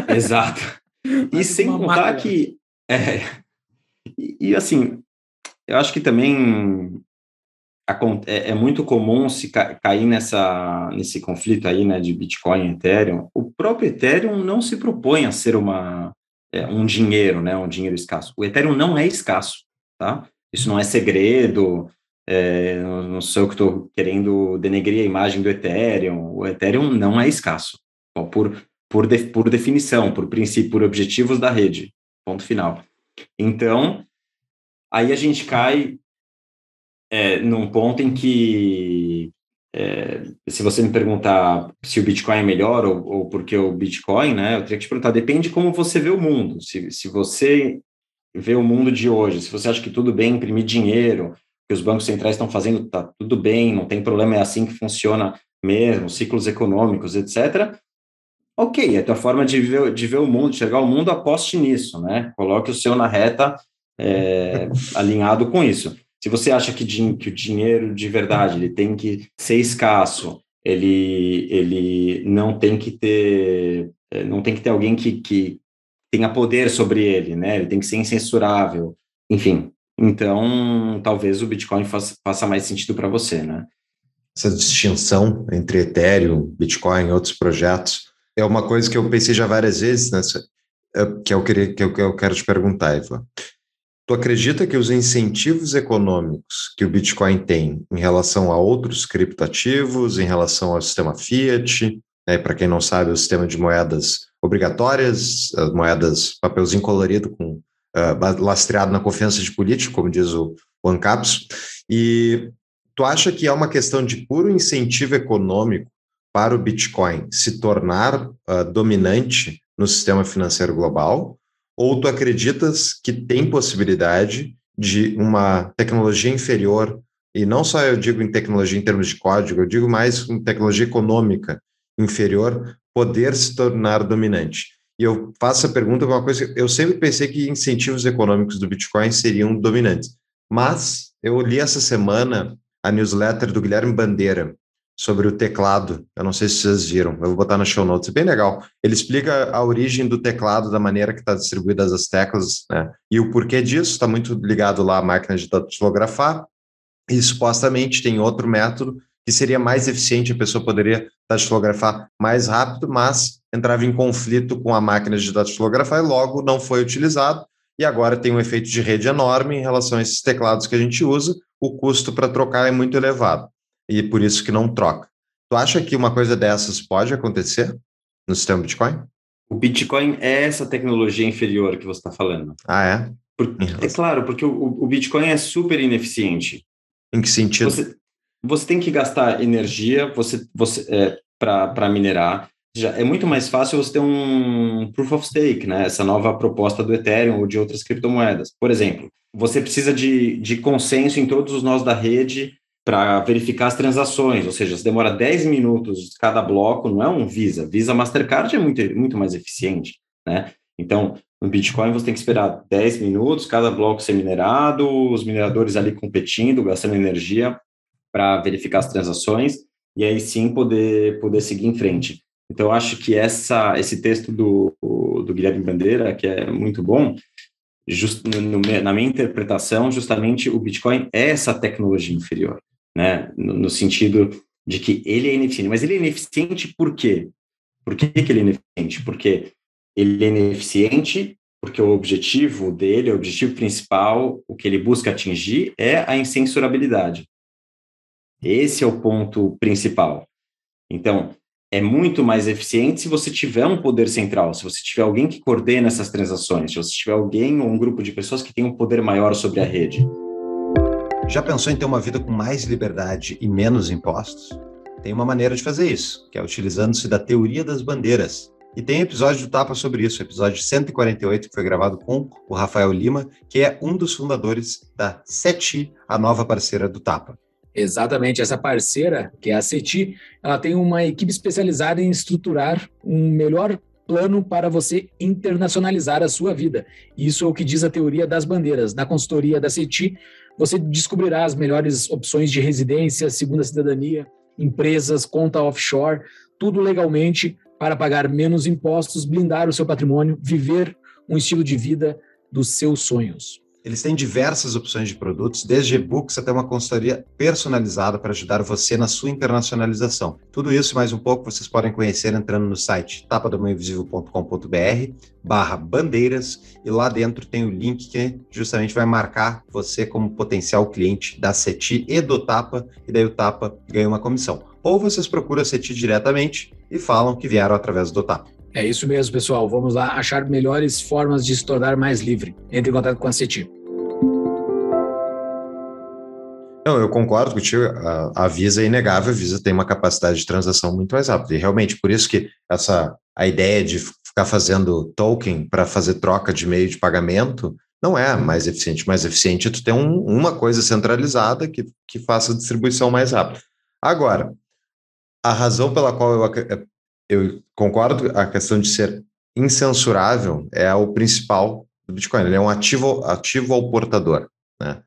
Exato. *laughs* e sem contar que. É, e, e, assim, eu acho que também é, é muito comum se ca, cair nessa, nesse conflito aí, né, de Bitcoin e Ethereum. O próprio Ethereum não se propõe a ser uma, é, um dinheiro, né, um dinheiro escasso. O Ethereum não é escasso, tá? Isso não é segredo, é, não sou eu que estou querendo denegrir a imagem do Ethereum. O Ethereum não é escasso, por, por, de, por definição, por princípio, por objetivos da rede, ponto final. Então, aí a gente cai é, num ponto em que é, se você me perguntar se o Bitcoin é melhor ou, ou porque o Bitcoin, né, eu teria que te perguntar, depende de como você vê o mundo. Se, se você vê o mundo de hoje, se você acha que tudo bem imprimir dinheiro, que os bancos centrais estão fazendo, tá tudo bem, não tem problema, é assim que funciona mesmo, ciclos econômicos, etc. Ok, é a tua forma de ver, de ver o mundo, de enxergar o mundo, aposte nisso, né? Coloque o seu na reta é, *laughs* alinhado com isso. Se você acha que, que o dinheiro de verdade ele tem que ser escasso, ele, ele não tem que ter eh, não tem que ter alguém que, que tenha poder sobre ele, né? Ele tem que ser incensurável, enfim. Então, talvez o Bitcoin faça, faça mais sentido para você, né? Essa distinção entre Ethereum, Bitcoin e outros projetos é uma coisa que eu pensei já várias vezes, né? que eu, queria, que eu, que eu quero te perguntar, Eva. Tu acredita que os incentivos econômicos que o Bitcoin tem em relação a outros criptoativos, em relação ao sistema Fiat, né, para quem não sabe, o sistema de moedas obrigatórias, as moedas papelzinho colorido com uh, lastreado na confiança de político, como diz o, ANCAPS, e tu acha que é uma questão de puro incentivo econômico para o Bitcoin se tornar uh, dominante no sistema financeiro global? Ou tu acreditas que tem possibilidade de uma tecnologia inferior, e não só eu digo em tecnologia em termos de código, eu digo mais em tecnologia econômica inferior, poder se tornar dominante? E eu faço a pergunta uma coisa, eu sempre pensei que incentivos econômicos do Bitcoin seriam dominantes, mas eu li essa semana a newsletter do Guilherme Bandeira, sobre o teclado. Eu não sei se vocês viram, eu vou botar na show notes, é bem legal. Ele explica a origem do teclado, da maneira que está distribuídas as teclas, né? E o porquê disso está muito ligado lá à máquina de datilografar. E supostamente tem outro método que seria mais eficiente, a pessoa poderia datilografar mais rápido, mas entrava em conflito com a máquina de datilografar e logo não foi utilizado. E agora tem um efeito de rede enorme em relação a esses teclados que a gente usa, o custo para trocar é muito elevado e por isso que não troca. Tu acha que uma coisa dessas pode acontecer? no sistema Bitcoin? O Bitcoin é essa tecnologia inferior que você está falando. Ah, é? Por, é claro, porque o, o, Bitcoin é super ineficiente. Em que sentido? Você, você tem que gastar energia você, você, é, para minerar. Já é muito mais fácil você ter um proof of stake, né? Essa nova proposta do Ethereum ou de outras criptomoedas. Por exemplo, você precisa de, de consenso em todos os nós da rede para verificar as transações, ou seja, se demora 10 minutos cada bloco, não é um Visa. Visa Mastercard é muito, muito mais eficiente, né? Então, no Bitcoin você tem que esperar 10 minutos, cada bloco ser minerado, os mineradores ali competindo, gastando energia para verificar as transações, e aí sim poder, poder seguir em frente. Então, eu acho que essa, esse texto do, do Guilherme Bandeira, que é muito bom, just, no, na minha interpretação, justamente o Bitcoin é essa tecnologia inferior né? No, no, sentido de que ele é ineficiente. Mas ele é ineficiente por quê? Por que, que ele é ineficiente? Porque ele é ineficiente porque o objetivo dele, o objetivo principal, o que ele busca atingir é a incensurabilidade. Esse é o ponto principal. Então, é muito mais eficiente se você tiver um poder central, se você tiver alguém que coordena essas transações, se você tiver alguém ou um grupo de pessoas que tem um poder maior sobre a rede. Já pensou em ter uma vida com mais liberdade e menos impostos? Tem uma maneira de fazer isso, que é utilizando-se da teoria das bandeiras. E tem episódio do Tapa sobre isso, episódio 148, que foi gravado com o Rafael Lima, que é um dos fundadores da SETI, a nova parceira do Tapa. Exatamente, essa parceira, que é a CETI, ela tem uma equipe especializada em estruturar um melhor plano para você internacionalizar a sua vida. Isso é o que diz a teoria das bandeiras. Na consultoria da CETI, você descobrirá as melhores opções de residência, segunda cidadania, empresas, conta offshore, tudo legalmente para pagar menos impostos, blindar o seu patrimônio, viver um estilo de vida dos seus sonhos. Eles têm diversas opções de produtos, desde e-books até uma consultoria personalizada para ajudar você na sua internacionalização. Tudo isso e mais um pouco vocês podem conhecer entrando no site tapadomainvisível.com.br barra bandeiras e lá dentro tem o link que justamente vai marcar você como potencial cliente da CETI e do Tapa, e daí o Tapa ganha uma comissão. Ou vocês procuram a CETI diretamente e falam que vieram através do Tapa. É isso mesmo, pessoal. Vamos lá achar melhores formas de se tornar mais livre. Entre em contato com a CETI. Não, eu concordo contigo. A, a Visa é inegável, a Visa tem uma capacidade de transação muito mais rápida. E realmente, por isso que essa a ideia de ficar fazendo token para fazer troca de meio de pagamento não é mais eficiente. Mais eficiente é tu ter um, uma coisa centralizada que, que faça a distribuição mais rápida. Agora, a razão pela qual eu, eu concordo, a questão de ser incensurável é o principal do Bitcoin. Ele é um ativo, ativo ao portador. Né?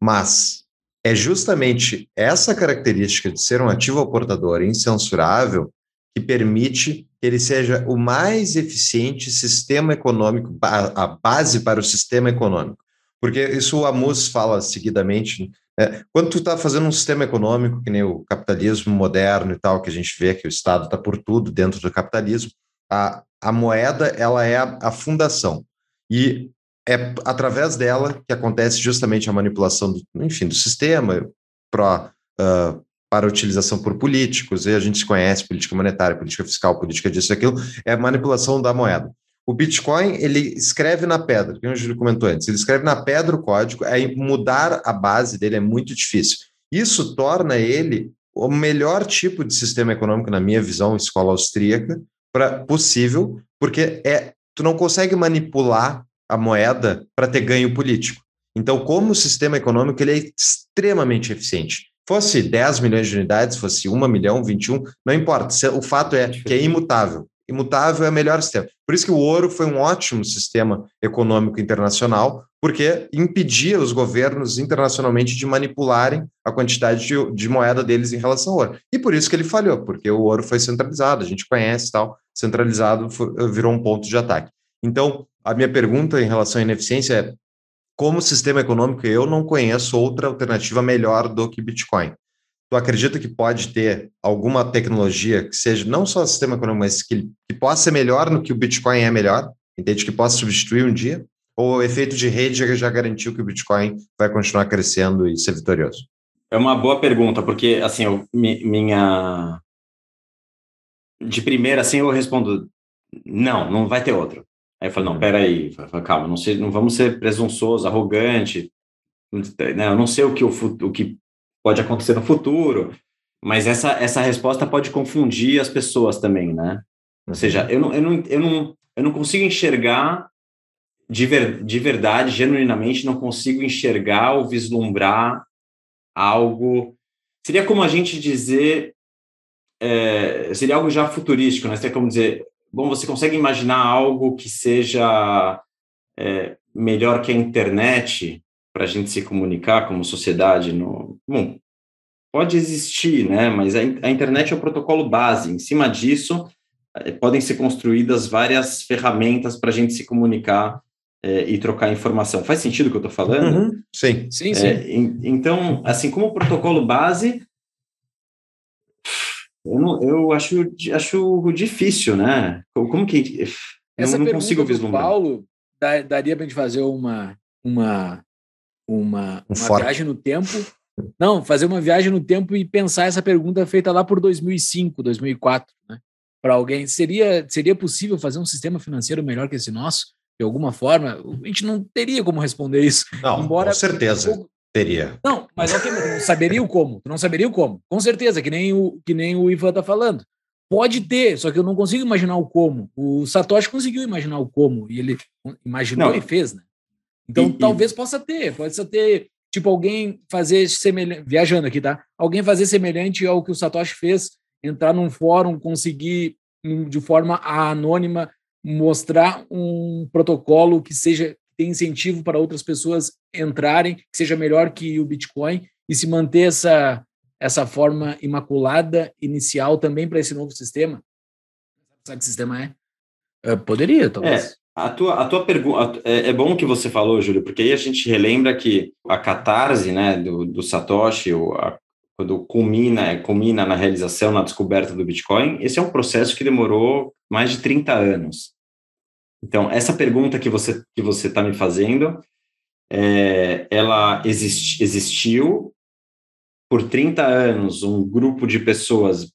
Mas é justamente essa característica de ser um ativo ao portador incensurável que permite que ele seja o mais eficiente sistema econômico, a base para o sistema econômico. Porque isso o Amus fala seguidamente. Né? Quando tu está fazendo um sistema econômico, que nem o capitalismo moderno e tal, que a gente vê que o Estado está por tudo dentro do capitalismo, a, a moeda ela é a, a fundação. E é através dela que acontece justamente a manipulação, do, enfim, do sistema para, uh, para utilização por políticos, e a gente se conhece política monetária, política fiscal, política disso e aquilo, é a manipulação da moeda. O Bitcoin, ele escreve na pedra, como o Júlio comentou antes, ele escreve na pedra o código, aí mudar a base dele é muito difícil. Isso torna ele o melhor tipo de sistema econômico, na minha visão, escola austríaca, pra, possível, porque é tu não consegue manipular a moeda para ter ganho político. Então, como sistema econômico, ele é extremamente eficiente. Fosse 10 milhões de unidades, fosse 1 milhão, 21, não importa. O fato é que é imutável. Imutável é o melhor sistema. Por isso que o ouro foi um ótimo sistema econômico internacional, porque impedia os governos internacionalmente de manipularem a quantidade de, de, moeda deles em relação ao ouro. E por isso que ele falhou, porque o ouro foi centralizado, a gente conhece tal, centralizado virou um ponto de ataque. Então, a minha pergunta em relação à ineficiência é: como sistema econômico, eu não conheço outra alternativa melhor do que Bitcoin. Tu acredita que pode ter alguma tecnologia que seja não só sistema econômico, mas que, que possa ser melhor no que o Bitcoin é melhor? Entende que possa substituir um dia? Ou o efeito de rede já garantiu que o Bitcoin vai continuar crescendo e ser vitorioso? É uma boa pergunta, porque assim, eu, minha de primeira, assim, eu respondo, não, não vai ter outro. Aí eu falo, não, peraí, calma, não, não vamos ser presunçosos, arrogante, né? eu não sei o que, o, o que pode acontecer no futuro, mas essa, essa resposta pode confundir as pessoas também, né? Ou seja, eu não, eu não, eu não, eu não consigo enxergar de, ver, de verdade, genuinamente, não consigo enxergar ou vislumbrar algo. Seria como a gente dizer. É, seria algo já futurístico, né? Seria como dizer. Bom, você consegue imaginar algo que seja é, melhor que a internet para a gente se comunicar como sociedade? No, bom, pode existir, né? Mas a, a internet é o protocolo base. Em cima disso, é, podem ser construídas várias ferramentas para a gente se comunicar é, e trocar informação. Faz sentido o que eu estou falando? Uhum. Sim, sim, sim. É, então, assim, como protocolo base, eu, não, eu acho, acho difícil, né? Como que. Essa não, não consigo vislumbrar. Paulo, daria para a gente fazer uma, uma, uma, um uma viagem no tempo. Não, fazer uma viagem no tempo e pensar essa pergunta feita lá por 2005, 2004, né? Para alguém, seria, seria possível fazer um sistema financeiro melhor que esse nosso? de alguma forma, a gente não teria como responder isso. Não, embora com certeza. Um Teria. Não, mas ok, mas não saberia o como. Tu não saberia o como. Com certeza, que nem o, que nem o Ivan está falando. Pode ter, só que eu não consigo imaginar o como. O Satoshi conseguiu imaginar o como, e ele imaginou não. e fez, né? Então e, talvez e... possa ter, pode ter, tipo, alguém fazer semelhante, viajando aqui, tá? Alguém fazer semelhante ao que o Satoshi fez, entrar num fórum, conseguir de forma anônima mostrar um protocolo que seja tem incentivo para outras pessoas entrarem, que seja melhor que o Bitcoin e se manter essa essa forma imaculada inicial também para esse novo sistema. Sabe que sistema é? Eu poderia, talvez. É, a tua, a tua pergunta é, é, bom que você falou, Júlio, porque aí a gente relembra que a catarse, né, do, do Satoshi, o, a, quando culmina, culmina na realização, na descoberta do Bitcoin, esse é um processo que demorou mais de 30 anos. Então, essa pergunta que você que você está me fazendo, é, ela exist, existiu por 30 anos, um grupo de pessoas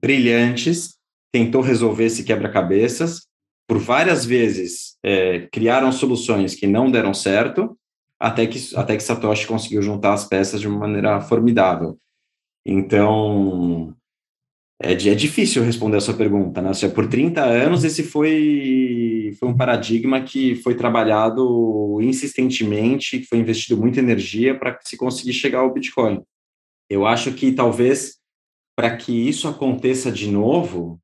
brilhantes tentou resolver esse quebra-cabeças, por várias vezes é, criaram soluções que não deram certo, até que, até que Satoshi conseguiu juntar as peças de uma maneira formidável. Então, é, é difícil responder a sua pergunta, né? Seja, por 30 anos, esse foi, foi um paradigma que foi trabalhado insistentemente, que foi investido muita energia para se conseguir chegar ao Bitcoin. Eu acho que talvez para que isso aconteça de novo,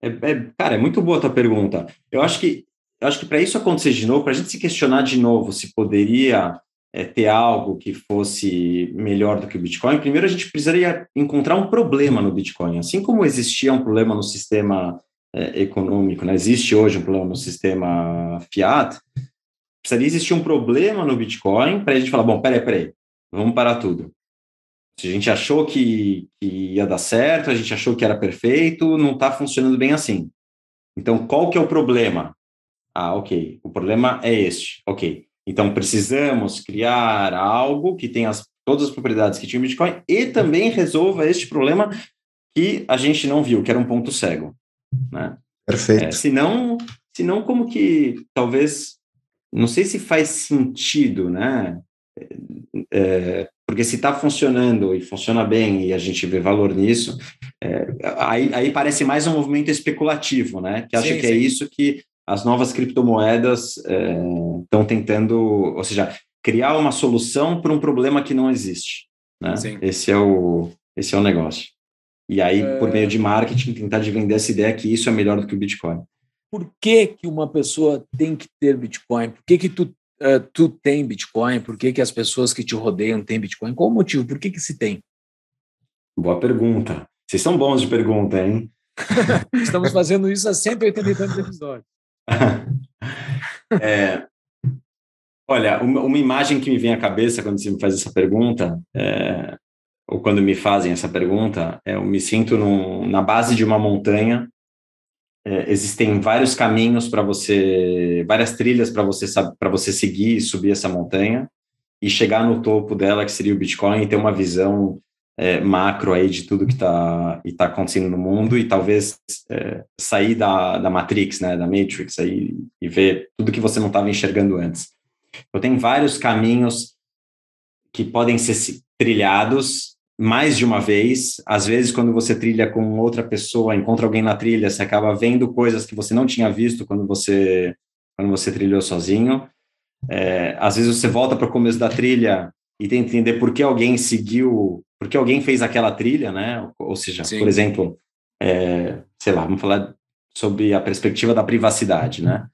é, é, cara, é muito boa a tua pergunta. Eu acho que eu acho que para isso acontecer de novo, para a gente se questionar de novo se poderia é, ter algo que fosse melhor do que o Bitcoin, primeiro a gente precisaria encontrar um problema no Bitcoin. Assim como existia um problema no sistema é, econômico, né? existe hoje um problema no sistema fiat, precisaria existir um problema no Bitcoin para a gente falar, bom, peraí, peraí, vamos parar tudo. Se a gente achou que, que ia dar certo, a gente achou que era perfeito, não está funcionando bem assim. Então, qual que é o problema? Ah, ok, o problema é este. Ok, então, precisamos criar algo que tenha as, todas as propriedades que tinha o Bitcoin e também resolva este problema que a gente não viu, que era um ponto cego. Né? Perfeito. É, senão, senão, como que talvez, não sei se faz sentido, né? É, porque se está funcionando e funciona bem e a gente vê valor nisso, é, aí, aí parece mais um movimento especulativo, né? Que acha sim, que é sim. é isso que as novas criptomoedas estão é, tentando, ou seja, criar uma solução para um problema que não existe. Né? Esse, é o, esse é o negócio. E aí, é... por meio de marketing, tentar de vender essa ideia que isso é melhor do que o Bitcoin. Por que, que uma pessoa tem que ter Bitcoin? Por que, que tu, uh, tu tem Bitcoin? Por que, que as pessoas que te rodeiam têm Bitcoin? Qual o motivo? Por que, que se tem? Boa pergunta. Vocês são bons de pergunta, hein? *laughs* Estamos fazendo isso há 180 e tantos episódios. *laughs* é, olha, uma, uma, imagem que me vem à cabeça quando você me faz essa pergunta, é, ou quando me fazem essa pergunta, é, eu me sinto num, na base de uma montanha. É, existem vários caminhos para você, várias trilhas para você para você seguir e subir essa montanha e chegar no topo dela, que seria o Bitcoin, e ter uma visão é, macro aí de tudo que está tá acontecendo no mundo e talvez é, sair da, da Matrix, né, da Matrix aí e ver tudo que você não estava enxergando antes. Eu tenho vários caminhos que podem ser trilhados mais de uma vez. Às vezes, quando você trilha com outra pessoa, encontra alguém na trilha, você acaba vendo coisas que você não tinha visto quando você quando você trilhou sozinho. É, às vezes você volta para o começo da trilha e tenta entender por que alguém seguiu, por que alguém fez aquela trilha, né? Ou seja, Sim. por exemplo, é, sei lá, vamos falar sobre a perspectiva da privacidade, né?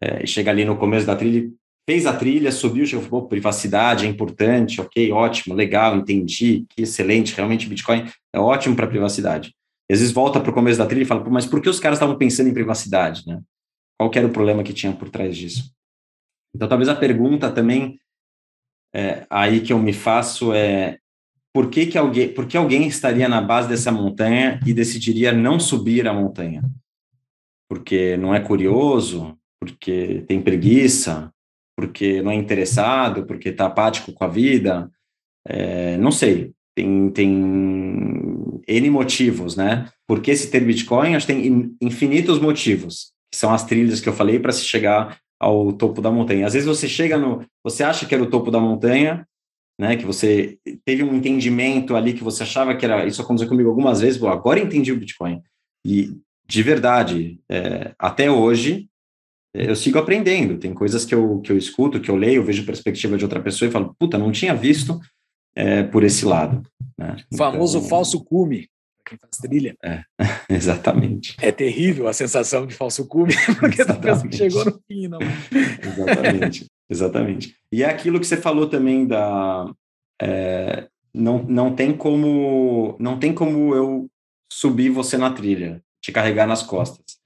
É, chega ali no começo da trilha fez a trilha, subiu, chegou, falou, privacidade é importante, ok, ótimo, legal, entendi, que excelente, realmente Bitcoin é ótimo para privacidade. E às vezes volta para o começo da trilha e fala, mas por que os caras estavam pensando em privacidade, né? Qual era o problema que tinha por trás disso? Então, talvez a pergunta também é, aí que eu me faço é por que, que alguém, por que alguém estaria na base dessa montanha e decidiria não subir a montanha? Porque não é curioso? Porque tem preguiça? porque não é interessado, porque está apático com a vida, é, não sei, tem, tem N motivos, né? Porque se ter Bitcoin, acho que tem infinitos motivos, que são as trilhas que eu falei para se chegar ao topo da montanha. Às vezes você chega no, você acha que era o topo da montanha, né? Que você teve um entendimento ali que você achava que era, isso aconteceu comigo algumas vezes, bom, agora entendi o Bitcoin. E de verdade, é, até hoje, eu sigo aprendendo. Tem coisas que eu, que eu escuto, que eu leio, eu vejo perspectiva de outra pessoa e falo, puta, não tinha visto é, por esse lado. Né? O famoso então, falso cume, quem faz trilha. É, *laughs* exatamente. É terrível a sensação de falso cume, *laughs* porque tu pensa que chegou no fim, não. *laughs* exatamente, exatamente. E é aquilo que você falou também da... É, não, não tem como não tem como eu subir você na trilha, te carregar nas costas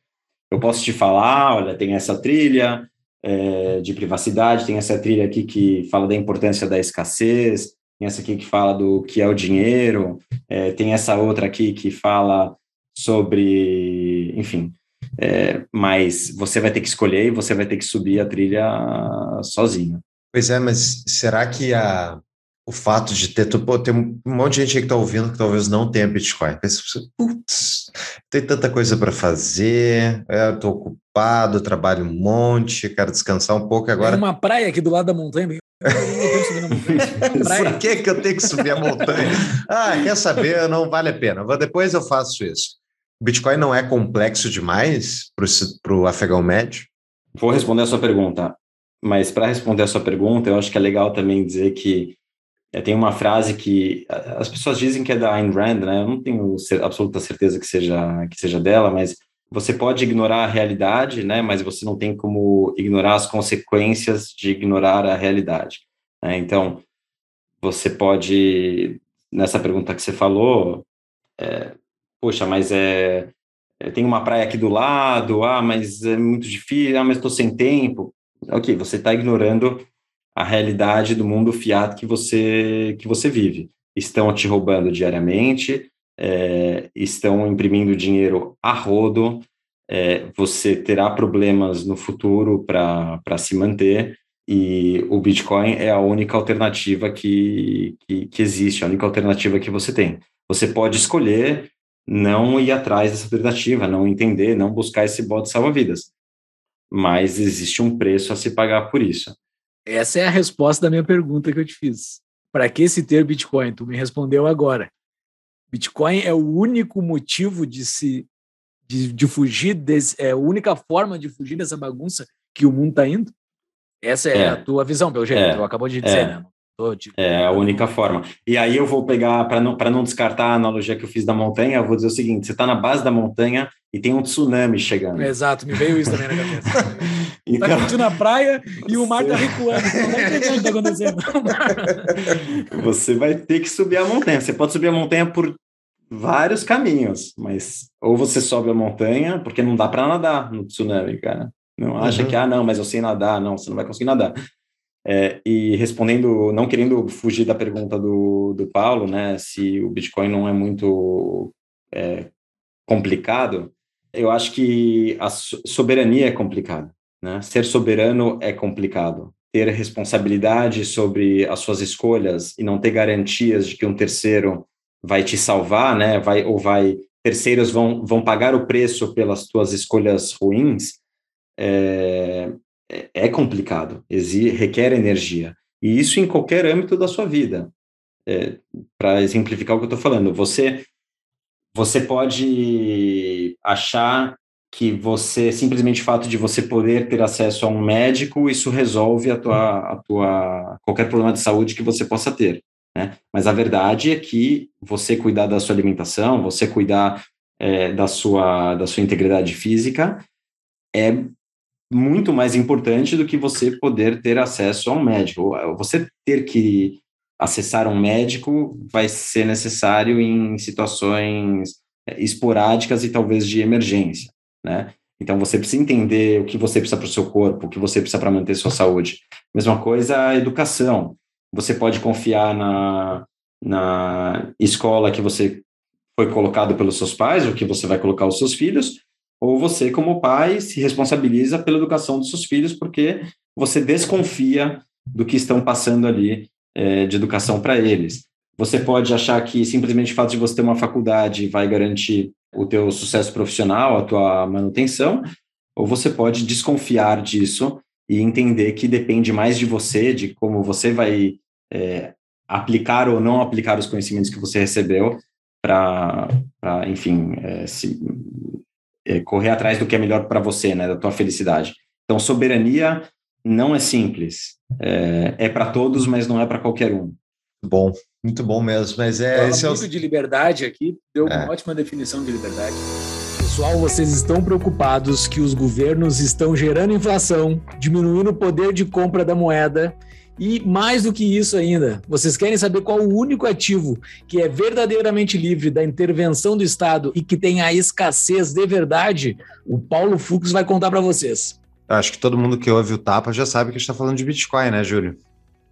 eu posso te falar, olha, tem essa trilha é, de privacidade, tem essa trilha aqui que fala da importância da escassez, tem essa aqui que fala do que é o dinheiro, é, tem essa outra aqui que fala sobre, enfim, é, mas você vai ter que escolher e você vai ter que subir a trilha sozinho. Pois é, mas será que a, o fato de ter, pô, tem um monte de gente que está ouvindo que talvez não tenha Bitcoin. Putz, tem tanta coisa para fazer, é, estou ocupado, trabalho um monte, quero descansar um pouco agora. Tem uma praia aqui do lado da montanha. *laughs* Por que, que eu tenho que subir a montanha? Ah, quer saber? Não vale a pena. Depois eu faço isso. O Bitcoin não é complexo demais para o afegão médio? Vou responder a sua pergunta. Mas para responder a sua pergunta, eu acho que é legal também dizer que é, tem uma frase que as pessoas dizem que é da Ayn Rand, né? Eu não tenho absoluta certeza que seja que seja dela, mas você pode ignorar a realidade, né? Mas você não tem como ignorar as consequências de ignorar a realidade. Né? Então, você pode nessa pergunta que você falou, é, poxa, mas é, é tem uma praia aqui do lado, ah, mas é muito difícil, ah, mas estou sem tempo. Ok, você está ignorando a realidade do mundo fiat que você que você vive. Estão te roubando diariamente, é, estão imprimindo dinheiro a rodo, é, você terá problemas no futuro para se manter, e o Bitcoin é a única alternativa que, que, que existe, a única alternativa que você tem. Você pode escolher não ir atrás dessa alternativa, não entender, não buscar esse bote salva-vidas. Mas existe um preço a se pagar por isso. Essa é a resposta da minha pergunta que eu te fiz. Para que se ter Bitcoin? Tu me respondeu agora. Bitcoin é o único motivo de se de, de fugir desse, é a única forma de fugir dessa bagunça que o mundo está indo. Essa é, é, a tua visão, pelo jeito. É, tu acabou de dizer, é. né? É a única forma. E aí eu vou pegar, para não, não descartar a analogia que eu fiz da montanha, eu vou dizer o seguinte: você está na base da montanha e tem um tsunami chegando. Exato, me veio isso também na cabeça. *laughs* então, tá curtindo na praia e o mar está recuando. Não acontecendo. *laughs* você vai ter que subir a montanha. Você pode subir a montanha por vários caminhos, mas ou você sobe a montanha, porque não dá para nadar no tsunami, cara. Não acha uhum. que, ah, não, mas eu sei nadar. Não, você não vai conseguir nadar. É, e respondendo, não querendo fugir da pergunta do, do Paulo, né, se o Bitcoin não é muito é, complicado, eu acho que a soberania é complicada. Né? Ser soberano é complicado. Ter responsabilidade sobre as suas escolhas e não ter garantias de que um terceiro vai te salvar, né? Vai ou vai terceiros vão, vão pagar o preço pelas tuas escolhas ruins, é, é, é complicado, exige, requer energia. E isso em qualquer âmbito da sua vida. É, Para exemplificar o que eu estou falando, você você pode achar que você simplesmente o fato de você poder ter acesso a um médico isso resolve a tua, a tua qualquer problema de saúde que você possa ter né? mas a verdade é que você cuidar da sua alimentação você cuidar é, da sua da sua integridade física é muito mais importante do que você poder ter acesso a um médico você ter que acessar um médico vai ser necessário em situações é, esporádicas e talvez de emergência né? Então você precisa entender o que você precisa para o seu corpo, o que você precisa para manter sua saúde. Mesma coisa a educação. Você pode confiar na, na escola que você foi colocado pelos seus pais, ou que você vai colocar os seus filhos, ou você, como pai, se responsabiliza pela educação dos seus filhos, porque você desconfia do que estão passando ali é, de educação para eles. Você pode achar que simplesmente o fato de você ter uma faculdade vai garantir o teu sucesso profissional, a tua manutenção, ou você pode desconfiar disso e entender que depende mais de você, de como você vai é, aplicar ou não aplicar os conhecimentos que você recebeu para, enfim, é, se, é, correr atrás do que é melhor para você, né, da tua felicidade. Então, soberania não é simples, é, é para todos, mas não é para qualquer um. Bom, muito bom mesmo. Mas é. esse é o... de liberdade aqui, deu uma é. ótima definição de liberdade. Pessoal, vocês estão preocupados que os governos estão gerando inflação, diminuindo o poder de compra da moeda. E mais do que isso ainda, vocês querem saber qual o único ativo que é verdadeiramente livre da intervenção do Estado e que tem a escassez de verdade? O Paulo Fux vai contar para vocês. acho que todo mundo que ouve o Tapa já sabe que a gente está falando de Bitcoin, né, Júlio?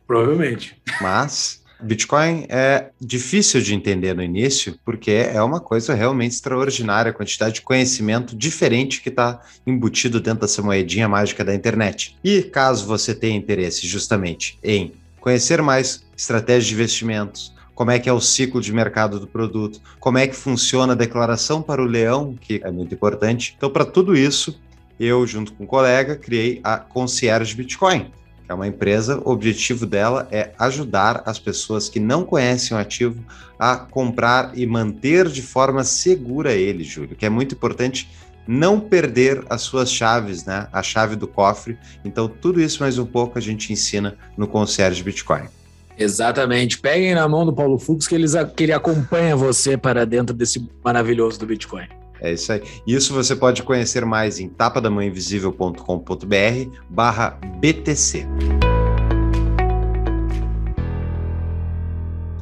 Provavelmente. Mas Bitcoin é difícil de entender no início, porque é uma coisa realmente extraordinária, a quantidade de conhecimento diferente que está embutido dentro dessa moedinha mágica da internet. E caso você tenha interesse justamente em conhecer mais estratégias de investimentos, como é que é o ciclo de mercado do produto, como é que funciona a declaração para o leão, que é muito importante. Então, para tudo isso, eu, junto com um colega, criei a Concierge Bitcoin é uma empresa, o objetivo dela é ajudar as pessoas que não conhecem o ativo a comprar e manter de forma segura ele, Júlio, que é muito importante não perder as suas chaves, né? A chave do cofre. Então, tudo isso mais um pouco a gente ensina no Concierge Bitcoin. Exatamente. Peguem na mão do Paulo Fux que, eles, que ele acompanha você para dentro desse maravilhoso do Bitcoin. É isso aí. Isso você pode conhecer mais em tapadamãoinvisível.com.br barra BTC.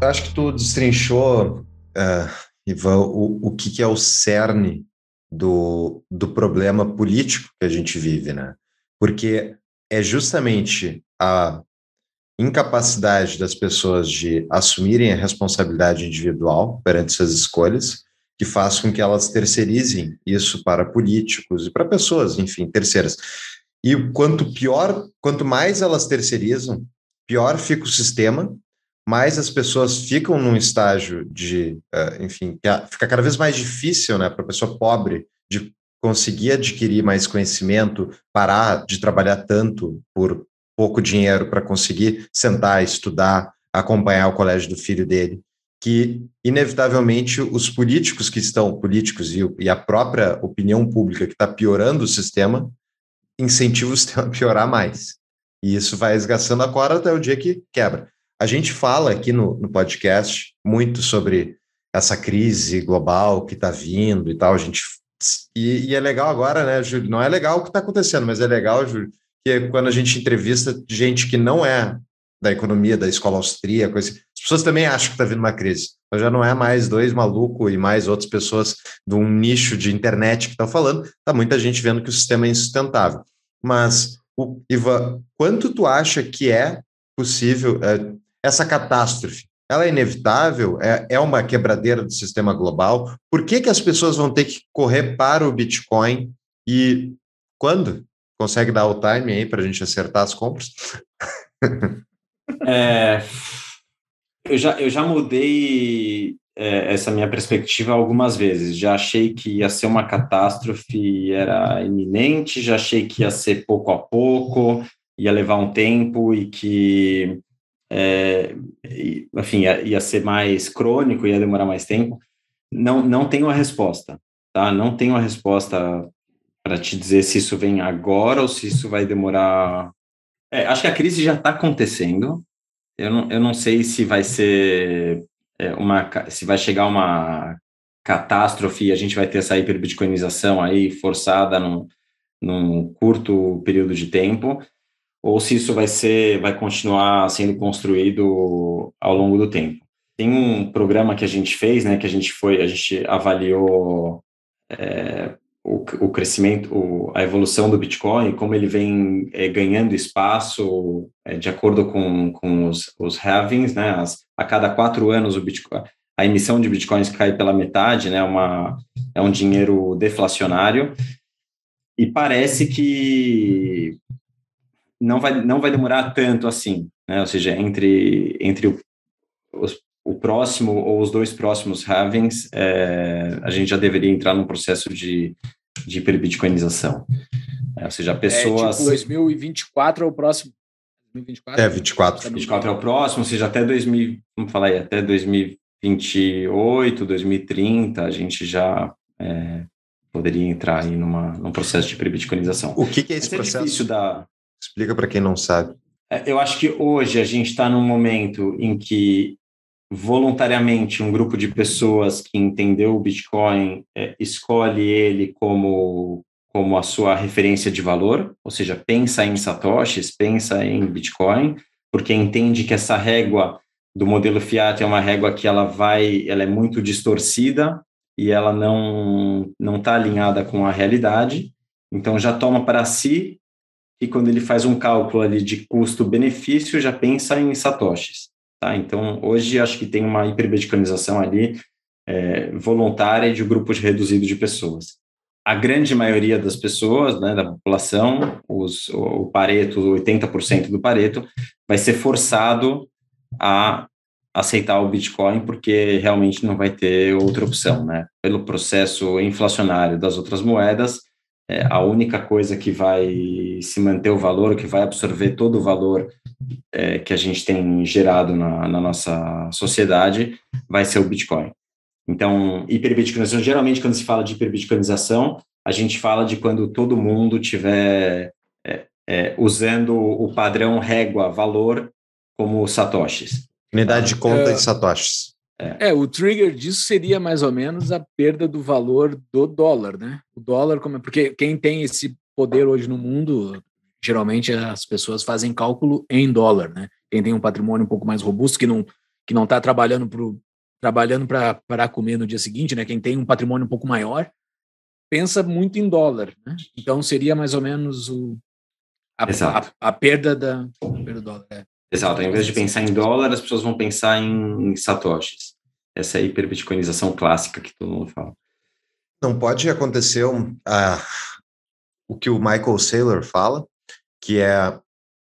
Acho que tu destrinchou, uh, Ivan, o, o que, que é o cerne do, do problema político que a gente vive, né? Porque é justamente a incapacidade das pessoas de assumirem a responsabilidade individual perante suas escolhas que faz com que elas terceirizem isso para políticos e para pessoas, enfim, terceiras. E quanto pior, quanto mais elas terceirizam, pior fica o sistema, mais as pessoas ficam num estágio de, uh, enfim, fica cada vez mais difícil, né, para a pessoa pobre de conseguir adquirir mais conhecimento, parar de trabalhar tanto por pouco dinheiro para conseguir sentar, estudar, acompanhar o colégio do filho dele que, inevitavelmente, os políticos que estão, políticos e, e a própria opinião pública que está piorando o sistema, incentiva o sistema a piorar mais. E isso vai esgaçando a corda até o dia que quebra. A gente fala aqui no, no podcast muito sobre essa crise global que está vindo e tal. A gente e, e, é legal agora, né, Júlio? Não é legal o que está acontecendo, mas é legal, Júlio, que é quando a gente entrevista gente que não é da economia, da escola austríaca, as pessoas também acham que está vindo uma crise. Então já não é mais dois malucos e mais outras pessoas de um nicho de internet que estão falando, está muita gente vendo que o sistema é insustentável. Mas, o, Ivan, quanto tu acha que é possível é, essa catástrofe? Ela é inevitável? É, é uma quebradeira do sistema global? Por que, que as pessoas vão ter que correr para o Bitcoin? E quando? Consegue dar o time aí para a gente acertar as compras? *laughs* É, eu, já, eu já mudei é, essa minha perspectiva algumas vezes. Já achei que ia ser uma catástrofe, era iminente, já achei que ia ser pouco a pouco, ia levar um tempo e que, é, enfim, ia, ia, ser mais crônico, ia demorar mais tempo. Não, não tenho a resposta, tá? Não tenho a resposta para te dizer se isso vem agora ou se isso vai demorar. É, acho que a crise já está acontecendo. Eu não, eu não sei se vai ser é, uma, se vai chegar uma catástrofe e a gente vai ter essa hiperbitcoinização aí forçada num, num curto período de tempo, ou se isso vai ser, vai continuar sendo construído ao longo do tempo. Tem um programa que a gente fez, né, que a gente foi, a gente avaliou é, o, o, crescimento, o, a evolução do Bitcoin, como ele vem é, ganhando espaço é, de acordo com, com os, os halvings, né, as, a cada quatro anos o Bitcoin, a emissão de Bitcoins cai pela metade, né, uma, é um dinheiro deflacionário, e parece que não vai, não vai demorar tanto assim, né? ou seja, entre, entre o, os, o próximo ou os dois próximos halvings, é, a gente já deveria entrar num processo de, de hiperbitcoinização. É, ou seja, pessoas... É, tipo 2024 é o próximo. 2024? É, 24. 24 é o próximo, ou seja, até 2000, vamos falar aí, até 2028, 2030, a gente já é, poderia entrar aí numa, num processo de hiperbitcoinização. O que, que é esse Mas é processo? É da... Explica para quem não sabe. É, eu acho que hoje a gente está num momento em que voluntariamente um grupo de pessoas que entendeu o Bitcoin é, escolhe ele como como a sua referência de valor, ou seja, pensa em satoshis, pensa em Bitcoin, porque entende que essa régua do modelo fiat é uma régua que ela vai, ela é muito distorcida e ela não não está alinhada com a realidade, então já toma para si e quando ele faz um cálculo ali de custo-benefício já pensa em satoshis. Tá? Então, hoje acho que tem uma hiperbitcoinização ali é, voluntária de um grupo reduzido de pessoas. A grande maioria das pessoas, né, da população, os, o Pareto, 80% do Pareto, vai ser forçado a aceitar o Bitcoin porque realmente não vai ter outra opção, né? Pelo processo inflacionário das outras moedas, é, a única coisa que vai se manter o valor, que vai absorver todo o valor é, que a gente tem gerado na, na, nossa sociedade, vai ser o Bitcoin. Então, hiperbitcoinização, geralmente quando se fala de hiperbitcoinização, a gente fala de quando todo mundo tiver é, é usando o padrão régua valor como satoshis. Unidade de conta de satoshis. É. é. o trigger disso seria mais ou menos a perda do valor do dólar, né? O dólar, como é, porque quem tem esse poder hoje no mundo, geralmente as pessoas fazem cálculo em dólar, né? Quem tem um patrimônio um pouco mais robusto, que não que não está trabalhando para trabalhando para comer no dia seguinte, né? Quem tem um patrimônio um pouco maior pensa muito em dólar, né? Então seria mais ou menos o a, a, a perda da perda do dólar. É. Exato, ao invés de pensar em dólar, as pessoas vão pensar em, em satoshis. Essa é a hiperbitcoinização clássica que todo mundo fala. Não pode acontecer um, uh, o que o Michael Saylor fala, que é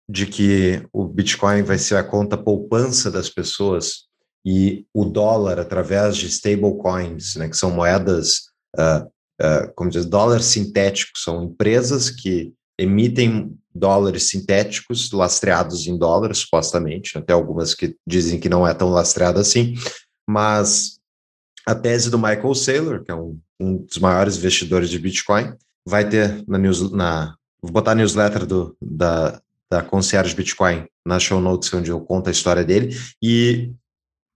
de que o Bitcoin vai ser a conta poupança das pessoas e o dólar através de stablecoins, né, que são moedas, uh, uh, como diz, dólares sintéticos, são empresas que emitem dólares sintéticos lastreados em dólares, supostamente, até algumas que dizem que não é tão lastreado assim, mas a tese do Michael Saylor, que é um, um dos maiores investidores de Bitcoin, vai ter na, news, na vou botar a newsletter do, da, da Concierge Bitcoin na show notes, onde eu conto a história dele, e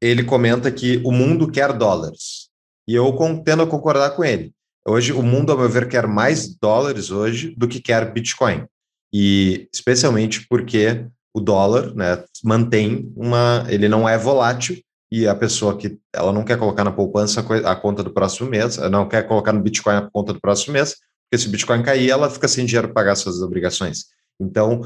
ele comenta que o mundo quer dólares, e eu tendo a concordar com ele. Hoje, o mundo, a meu ver, quer mais dólares hoje do que quer Bitcoin e especialmente porque o dólar né, mantém uma. ele não é volátil e a pessoa que ela não quer colocar na poupança a conta do próximo mês, não quer colocar no Bitcoin a conta do próximo mês, porque se o Bitcoin cair, ela fica sem dinheiro para pagar suas obrigações. Então,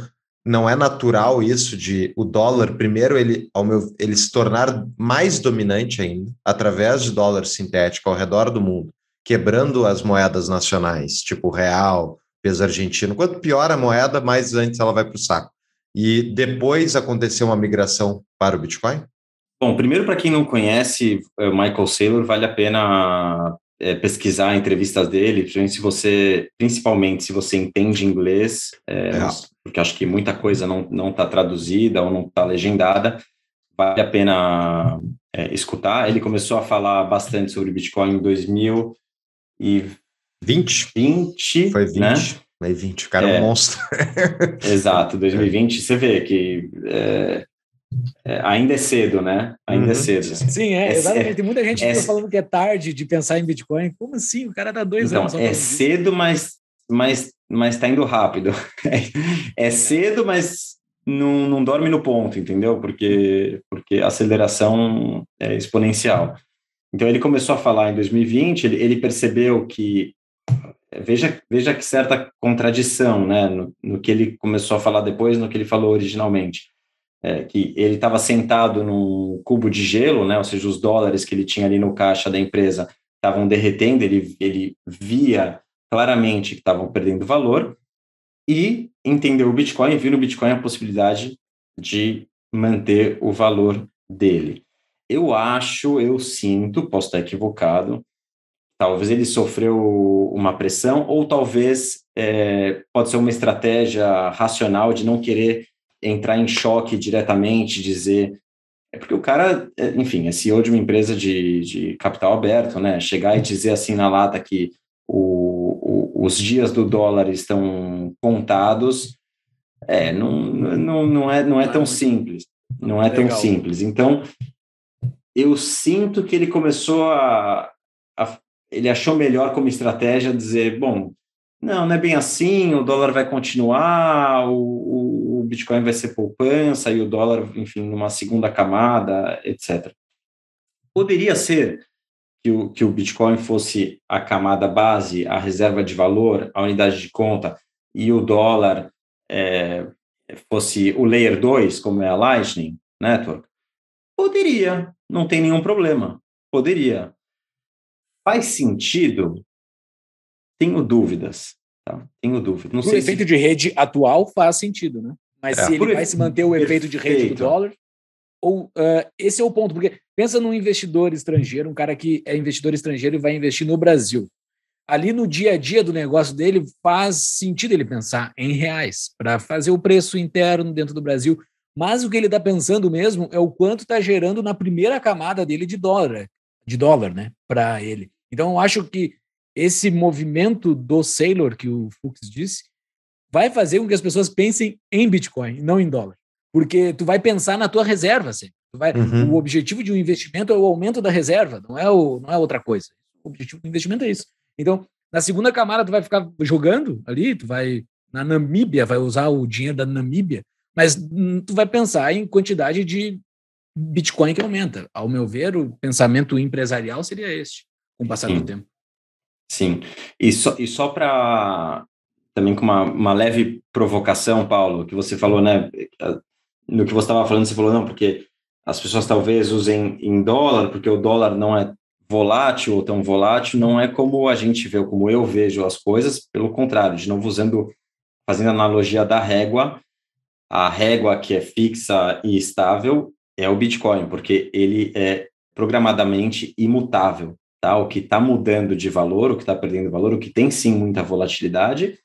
não é natural isso de o dólar, primeiro, ele, ao meu, ele se tornar mais dominante ainda, através de dólar sintético ao redor do mundo, quebrando as moedas nacionais, tipo o real, peso argentino. Quanto pior a moeda, mais antes ela vai para o saco. E depois aconteceu uma migração para o Bitcoin? Bom, primeiro, para quem não conhece o é, Michael Saylor, vale a pena é, pesquisar entrevistas dele, principalmente se você, principalmente se você entende inglês, é, é. porque acho que muita coisa não está traduzida ou não está legendada, vale a pena é, escutar. Ele começou a falar bastante sobre Bitcoin em 2020. 20, Foi 20. Né? Foi 20, o cara é um é. monstro. *laughs* Exato, 2020, você vê que é, é, ainda é cedo, né? Ainda é uhum. é cedo. Sim, é, é exatamente. Tem muita gente que está falando que é tarde de pensar em Bitcoin. Como assim? O cara dá dois então, anos. É cedo, mas, mas, mas tá indo rápido. *laughs* é cedo, mas não, não dorme no ponto, entendeu? Porque, porque a aceleração é exponencial. Então ele começou a falar em 2020, ele, ele percebeu que veja veja que certa contradição, né, no, no que ele começou a falar depois, no que ele falou originalmente é, que ele estava sentado num cubo de gelo, né, ou seja, os dólares que ele tinha ali no caixa da empresa estavam derretendo, ele, ele via claramente que estavam perdendo valor e entendeu o Bitcoin, viu no Bitcoin a possibilidade de manter o valor dele. Eu acho, eu sinto, posso estar equivocado, talvez ele sofreu uma pressão, ou talvez é, pode ser uma estratégia racional de não querer entrar em choque diretamente, dizer. É porque o cara, é, enfim, é CEO de uma empresa de, de capital aberto, né? Chegar e dizer assim na lata que o, o, os dias do dólar estão contados, é, não, não, não, é, não é tão simples. Não é tão simples. Então, eu sinto que ele começou a, a ele achou melhor como estratégia dizer, bom, não, não é bem assim, o dólar vai continuar, o, o Bitcoin vai ser poupança e o dólar, enfim, numa segunda camada, etc. Poderia ser que o, que o Bitcoin fosse a camada base, a reserva de valor, a unidade de conta, e o dólar é, fosse o Layer 2, como é a Lightning Network? Poderia, não tem nenhum problema. Poderia. Faz sentido tenho dúvidas. Tá? Tenho dúvidas. Não o efeito se... de rede atual faz sentido, né? Mas é, se ele vai se manter o efeito de rede do dólar, ou uh, esse é o ponto, porque pensa num investidor estrangeiro, um cara que é investidor estrangeiro e vai investir no Brasil. Ali no dia a dia do negócio dele faz sentido ele pensar em reais para fazer o preço interno dentro do Brasil. Mas o que ele está pensando mesmo é o quanto está gerando na primeira camada dele de dólar, de dólar, né, para ele. Então eu acho que esse movimento do Sailor, que o Fux disse, vai fazer com que as pessoas pensem em Bitcoin, não em dólar. Porque tu vai pensar na tua reserva sempre. Vai, uhum. O objetivo de um investimento é o aumento da reserva, não é, o, não é outra coisa. O objetivo do investimento é isso. Então, na segunda camada, tu vai ficar jogando ali, tu vai na Namíbia, vai usar o dinheiro da Namíbia, mas tu vai pensar em quantidade de Bitcoin que aumenta. Ao meu ver, o pensamento empresarial seria este, com o passar Sim. do tempo. Sim. E só, e só para também com uma, uma leve provocação, Paulo, que você falou, né? No que você estava falando, você falou, não, porque as pessoas talvez usem em dólar, porque o dólar não é volátil ou tão volátil, não é como a gente vê, como eu vejo as coisas, pelo contrário, de novo usando, fazendo analogia da régua, a régua que é fixa e estável é o Bitcoin, porque ele é programadamente imutável. Tá? O que está mudando de valor, o que está perdendo valor, o que tem sim muita volatilidade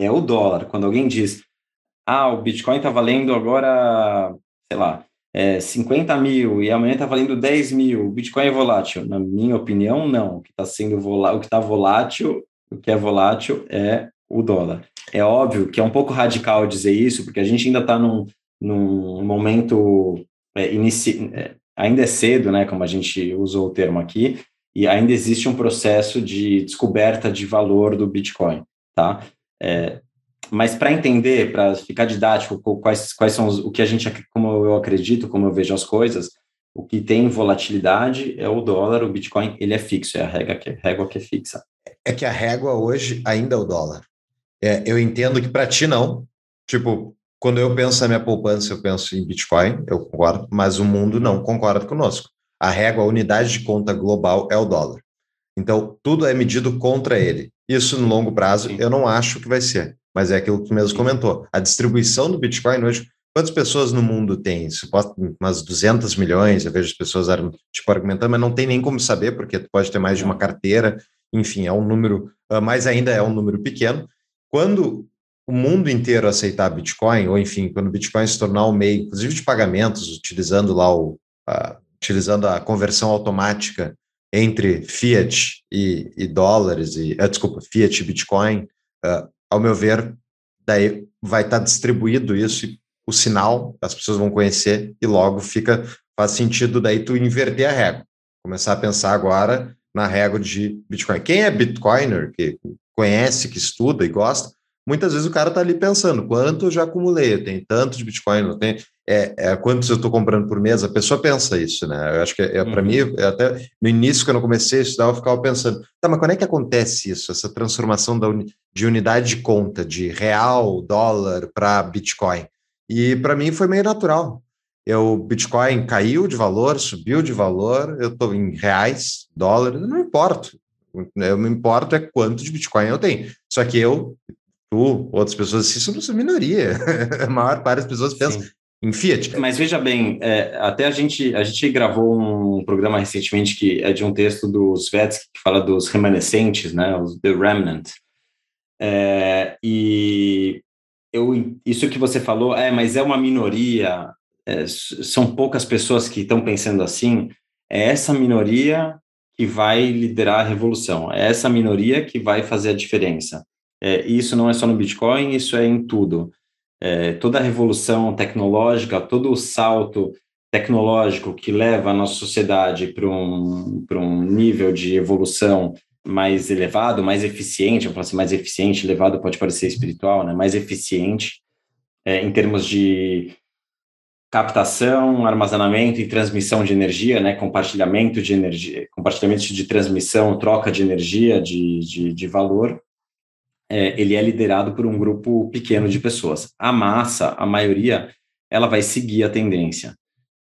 é o dólar. Quando alguém diz, ah, o Bitcoin está valendo agora, sei lá, é, 50 mil e amanhã está valendo 10 mil, o Bitcoin é volátil? Na minha opinião, não. O que está sendo volátil, o que está volátil, o que é volátil é o dólar. É óbvio que é um pouco radical dizer isso, porque a gente ainda está num, num momento é, inici... É, ainda é cedo, né, como a gente usou o termo aqui, e ainda existe um processo de descoberta de valor do Bitcoin, tá? É, mas para entender, para ficar didático, quais, quais são os, o que a gente, como eu acredito, como eu vejo as coisas, o que tem volatilidade é o dólar, o Bitcoin, ele é fixo, é a régua que, régua que é fixa. É que a régua hoje ainda é o dólar. É, eu entendo que para ti não. Tipo, quando eu penso na minha poupança, eu penso em Bitcoin, eu concordo, mas o mundo não concorda conosco a régua, a unidade de conta global é o dólar. Então, tudo é medido contra ele. Isso, no longo prazo, eu não acho que vai ser, mas é aquilo que tu mesmo comentou. A distribuição do Bitcoin hoje, Quantas pessoas no mundo tem? Suposto, umas 200 milhões, eu vejo as pessoas tipo, argumentando, mas não tem nem como saber, porque tu pode ter mais de uma carteira, enfim, é um número, ah, mas ainda é um número pequeno. Quando o mundo inteiro aceitar Bitcoin, ou enfim, quando o Bitcoin se tornar um meio, inclusive de pagamentos, utilizando lá o, uh, utilizando a conversão automática entre fiat e, e dólares, e, uh, desculpa, fiat e Bitcoin, uh, ao meu ver, daí vai estar tá distribuído isso, o sinal, as pessoas vão conhecer, e logo fica, faz sentido daí tu inverter a régua, começar a pensar agora na régua de Bitcoin. Quem é Bitcoiner, que conhece, que estuda e gosta, muitas vezes o cara está ali pensando, quanto eu já acumulei, eu tenho tanto de Bitcoin, não tenho, é, é quantos eu estou comprando por mês, a pessoa pensa isso, né? Eu acho que é, é para uhum. mim, é até no início, quando eu comecei a estudar, eu ficava pensando, tá, mas quando é que acontece isso, essa transformação da uni, de unidade de conta, de real, dólar para Bitcoin? E para mim foi meio natural. Eu, Bitcoin caiu de valor, subiu de valor, eu estou em reais, dólares, não importo. Eu me importo é quanto de Bitcoin eu tenho. Só que eu tu, outras pessoas, isso não é minoria. *laughs* a maior parte das pessoas pensam em Fiat. Mas veja bem, é, até a gente, a gente gravou um programa recentemente que é de um texto do Svetsky que fala dos remanescentes, né, os The Remnant. É, e eu, isso que você falou, é, mas é uma minoria, é, são poucas pessoas que estão pensando assim, é essa minoria que vai liderar a revolução, é essa minoria que vai fazer a diferença. É, isso não é só no Bitcoin, isso é em tudo. É, toda a revolução tecnológica, todo o salto tecnológico que leva a nossa sociedade para um, um nível de evolução mais elevado, mais eficiente, eu falo assim, mais eficiente, elevado pode parecer espiritual, né? mais eficiente é, em termos de captação, armazenamento e transmissão de energia, né? compartilhamento de energia, compartilhamento de transmissão, troca de energia, de, de, de valor, é, ele é liderado por um grupo pequeno de pessoas. A massa, a maioria, ela vai seguir a tendência.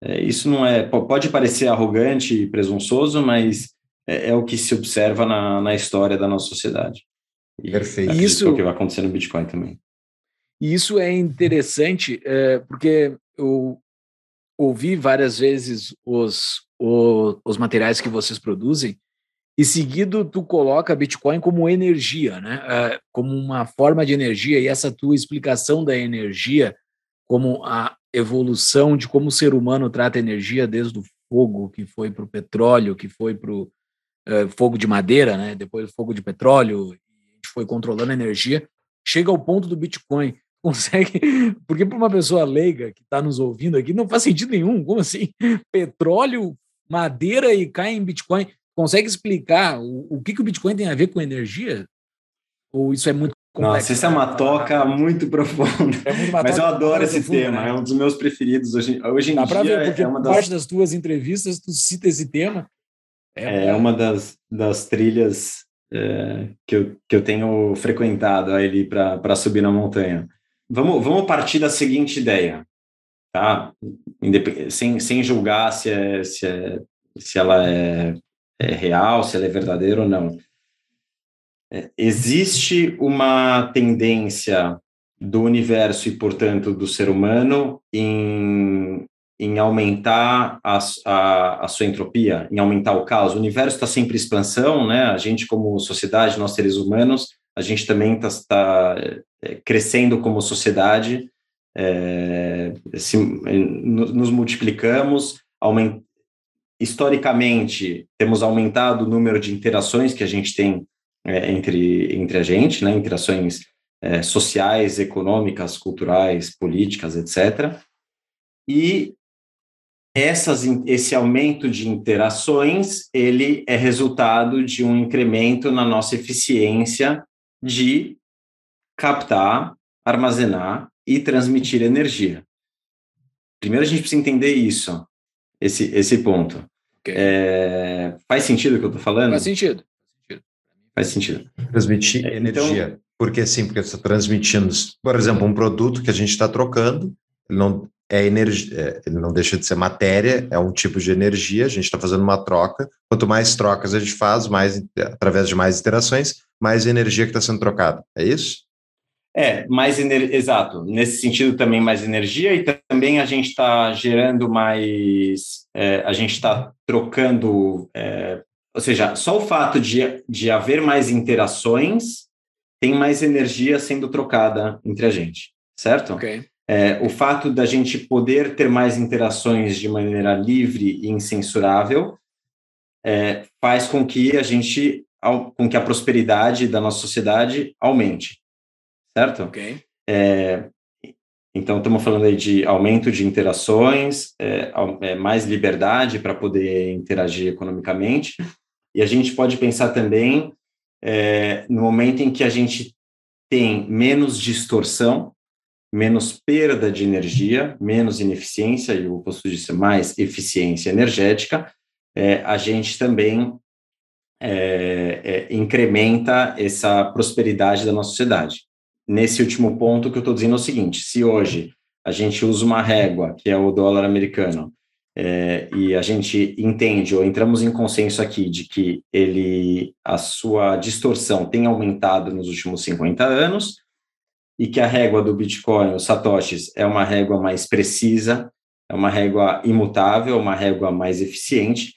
É, isso não é pode parecer arrogante e presunçoso, mas é, é o que se observa na, na, história da nossa sociedade. E Perfeito. Isso é o que vai acontecer no Bitcoin também. Isso é interessante, é, porque eu ouvi várias vezes os, os, os materiais que vocês produzem e seguido tu coloca Bitcoin como energia, né? Uh, como uma forma de energia, e essa tua explicação da energia como a evolução de como o ser humano trata energia desde o fogo, que foi para o petróleo, que foi para o uh, fogo de madeira, né? depois fogo de petróleo, a gente foi controlando a energia, chega ao ponto do Bitcoin. *laughs* Consegue, porque para uma pessoa leiga que está nos ouvindo aqui, não faz sentido nenhum. Como assim? Petróleo, madeira e cai em Bitcoin consegue explicar o, o que, que o Bitcoin tem a ver com energia? Ou isso é muito complexo? Nossa, isso é uma toca muito profunda. É muito Mas eu adoro esse profunda, tema, né? é um dos meus preferidos hoje, hoje em Dá dia. Ver, porque é uma das... parte das tuas entrevistas tu cita esse tema. É, é uma das, das trilhas é, que, eu, que eu tenho frequentado ali para subir na montanha. Vamos, vamos partir da seguinte ideia, tá? Indep sem, sem julgar se, é, se, é, se ela é é real, se ela é verdadeira ou não. É, existe uma tendência do universo e, portanto, do ser humano em, em aumentar a, a, a sua entropia, em aumentar o caos. O universo está sempre em expansão, né? A gente, como sociedade, nós seres humanos, a gente também está tá, é, crescendo como sociedade, é, se, nos multiplicamos, aument, historicamente, temos aumentado o número de interações que a gente tem é, entre, entre a gente, né, interações é, sociais, econômicas, culturais, políticas, etc. E essas, esse aumento de interações, ele é resultado de um incremento na nossa eficiência de captar, armazenar e transmitir energia. Primeiro a gente precisa entender isso esse, esse ponto. Okay. É, faz sentido o que eu estou falando? Faz sentido. Faz sentido. Transmitir é, então, energia. Porque sim, porque você está transmitindo, por exemplo, um produto que a gente está trocando, ele não é energia, é, ele não deixa de ser matéria, é um tipo de energia, a gente está fazendo uma troca. Quanto mais trocas a gente faz, mais através de mais interações, mais energia que está sendo trocada. É isso? É, mais exato. Nesse sentido também mais energia e também a gente está gerando mais, é, a gente está trocando, é, ou seja, só o fato de, de haver mais interações tem mais energia sendo trocada entre a gente, certo? Ok. É, o fato da gente poder ter mais interações de maneira livre e incensurável é, faz com que a gente, com que a prosperidade da nossa sociedade aumente certo? Ok. É, então, estamos falando aí de aumento de interações, é, é, mais liberdade para poder interagir economicamente, e a gente pode pensar também é, no momento em que a gente tem menos distorção, menos perda de energia, menos ineficiência, e o oposto disso é mais eficiência energética, é, a gente também é, é, incrementa essa prosperidade da nossa sociedade nesse último ponto que eu estou dizendo é o seguinte: se hoje a gente usa uma régua, que é o dólar americano, é, e a gente entende ou entramos em consenso aqui de que ele a sua distorção tem aumentado nos últimos 50 anos e que a régua do Bitcoin, os satoshis, é uma régua mais precisa, é uma régua imutável, uma régua mais eficiente.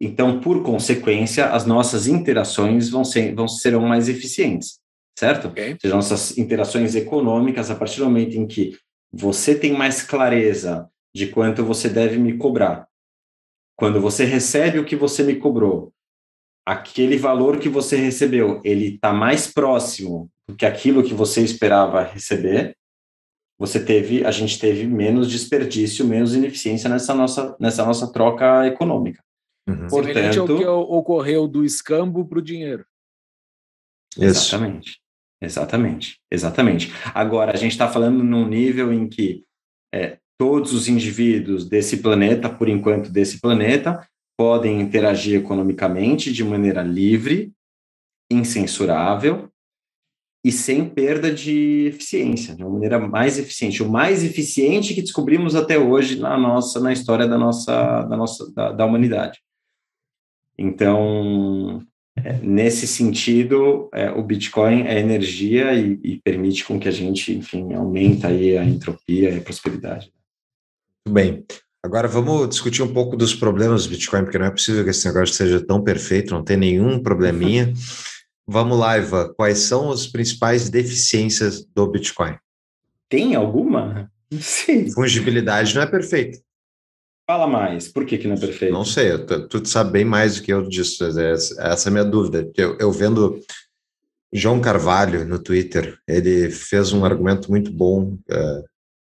Então, por consequência, as nossas interações vão ser vão serão mais eficientes certo? Okay. Sejam nossas interações econômicas a partir do momento em que você tem mais clareza de quanto você deve me cobrar. Quando você recebe o que você me cobrou, aquele valor que você recebeu, ele está mais próximo do que aquilo que você esperava receber, você teve, a gente teve menos desperdício, menos ineficiência nessa nossa, nessa nossa troca econômica. Uhum. Portanto, ao que ocorreu do escambo para o dinheiro. Exatamente. Exatamente, exatamente. Agora, a gente está falando num nível em que é, todos os indivíduos desse planeta, por enquanto desse planeta, podem interagir economicamente de maneira livre, incensurável e sem perda de eficiência, de uma maneira mais eficiente, o mais eficiente que descobrimos até hoje na nossa na história da nossa da nossa da, da humanidade. Então, nesse sentido, é, o Bitcoin é energia e, e, permite com que a gente, enfim, aumenta aí a entropia e a prosperidade. Muito bem. Agora vamos discutir um pouco dos problemas do Bitcoin, porque não é possível que esse negócio seja tão perfeito, não tem nenhum probleminha. *laughs* vamos lá, Iva, quais são as principais deficiências do Bitcoin? Tem alguma? Sim. Fungibilidade não é perfeita. Fala mais, por que, que não é perfeito? Não sei, tu, tu sabe bem mais do que eu disso, essa, essa é a minha dúvida. Eu, eu vendo João Carvalho no Twitter, ele fez um argumento muito bom uh,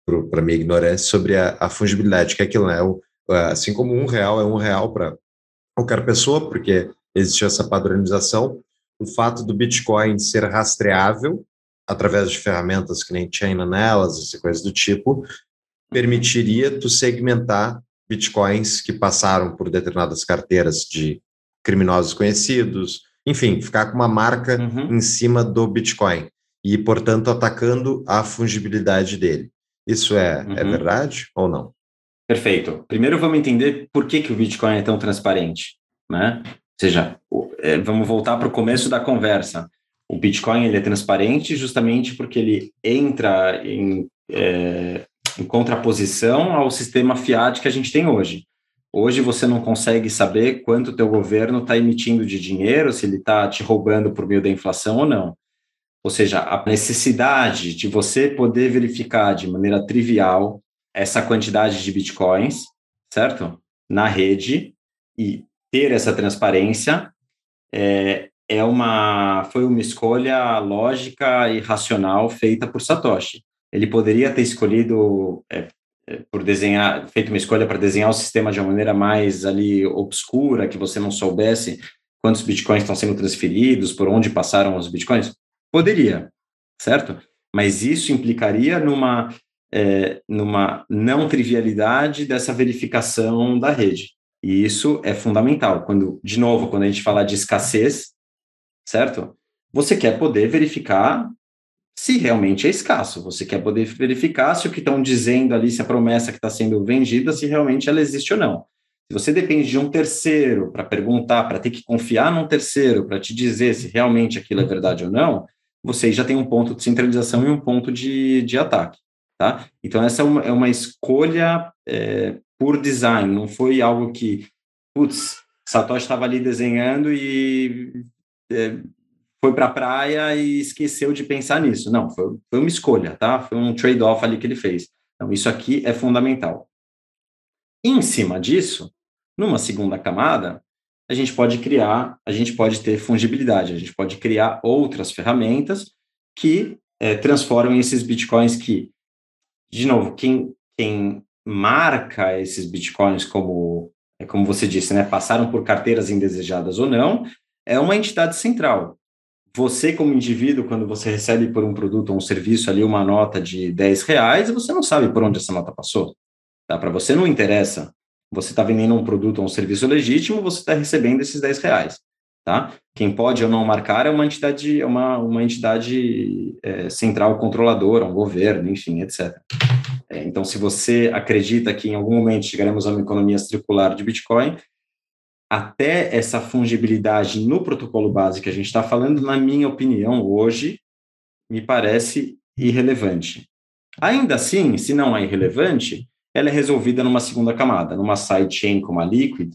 é, para minha ignorância sobre a, a, fungibilidade, que é aquilo, né? O, assim como um real é um real para qualquer pessoa, porque existe essa padronização, o fato do Bitcoin ser rastreável através de ferramentas que nem Chain Analysis e coisas do tipo, permitiria tu segmentar bitcoins que passaram por determinadas carteiras de criminosos conhecidos, enfim, ficar com uma marca uhum. em cima do Bitcoin e, portanto, atacando a fungibilidade dele. Isso é, é uhum. é verdade ou não? Perfeito. Primeiro vamos entender por que, que o Bitcoin é tão transparente, né? Ou seja, é, vamos voltar para o começo da conversa. O Bitcoin ele é transparente justamente porque ele entra em é, em contraposição ao sistema fiat que a gente tem hoje. Hoje você não consegue saber quanto o teu governo está emitindo de dinheiro, se ele está te roubando por meio da inflação ou não. Ou seja, a necessidade de você poder verificar de maneira trivial essa quantidade de bitcoins, certo? Na rede e ter essa transparência é, é uma foi uma escolha lógica e racional feita por Satoshi ele poderia ter escolhido é, é, por desenhar, feito uma escolha para desenhar o sistema de uma maneira mais ali obscura, que você não soubesse quantos bitcoins estão sendo transferidos, por onde passaram os bitcoins? Poderia, certo? Mas isso implicaria numa, é, numa não trivialidade dessa verificação da rede. E isso é fundamental. Quando, de novo, quando a gente fala de escassez, certo? Você quer poder verificar se realmente é escasso. Você quer poder verificar se o que estão dizendo ali, se a promessa que está sendo vendida, se realmente ela existe ou não. Se você depende de um terceiro para perguntar, para ter que confiar num terceiro para te dizer se realmente aquilo é verdade ou não, você já tem um ponto de centralização e um ponto de, de ataque. Tá? Então, essa é uma, é uma escolha é, por design, não foi algo que, putz, Satoshi estava ali desenhando e é, foi para a praia e esqueceu de pensar nisso. Não, foi, foi uma escolha, tá? Foi um trade-off ali que ele fez. Então, isso aqui é fundamental. Em cima disso, numa segunda camada, a gente pode criar, a gente pode ter fungibilidade, a gente pode criar outras ferramentas que é, transformam esses bitcoins que, de novo, quem, quem marca esses bitcoins como, é como você disse, né, passaram por carteiras indesejadas ou não, é uma entidade central. Você, como indivíduo, quando você recebe por um produto ou um serviço ali uma nota de 10 reais, você não sabe por onde essa nota passou. Tá? Para você não interessa. Você está vendendo um produto ou um serviço legítimo, você está recebendo esses 10 reais. Tá? Quem pode ou não marcar é uma entidade, é uma, uma entidade é, central controladora, um governo, enfim, etc. É, então, se você acredita que em algum momento chegaremos a uma economia circular de Bitcoin, até essa fungibilidade no protocolo base que a gente está falando, na minha opinião, hoje, me parece irrelevante. Ainda assim, se não é irrelevante, ela é resolvida numa segunda camada, numa sidechain como a Liquid, ou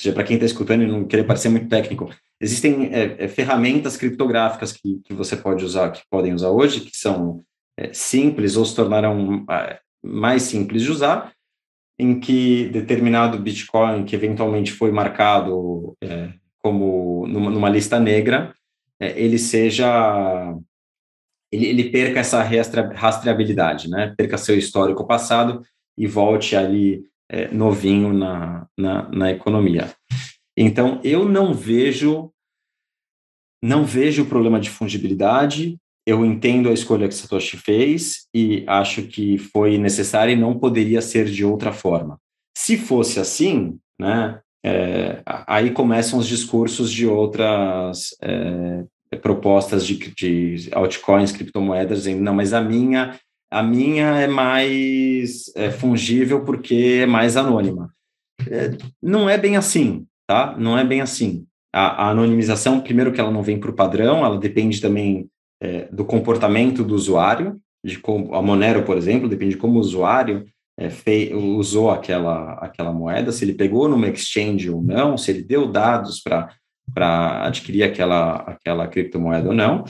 seja, para quem está escutando e não querer parecer muito técnico, existem é, é, ferramentas criptográficas que, que você pode usar, que podem usar hoje, que são é, simples ou se tornarão é, mais simples de usar, em que determinado Bitcoin que eventualmente foi marcado é, como numa, numa, lista negra, é, ele seja ele, ele perca essa rastreabilidade, né? Perca seu histórico passado e volte ali é, novinho na, na, na economia. Então, eu não vejo não vejo o problema de fungibilidade, eu entendo a escolha que Satoshi fez e acho que foi necessária e não poderia ser de outra forma. Se fosse assim, né, é, aí começam os discursos de outras é, propostas de, de altcoins, criptomoedas, dizendo, não, mas a minha, a minha é mais é, fungível porque é mais anônima. É, não é bem assim, tá? Não é bem assim. A, a anonimização, primeiro que ela não vem por padrão, ela depende também é, do comportamento do usuário, de como a Monero, por exemplo, depende de como o usuário é, fei, usou aquela, aquela moeda, se ele pegou numa exchange ou não, se ele deu dados para adquirir aquela, aquela criptomoeda ou não.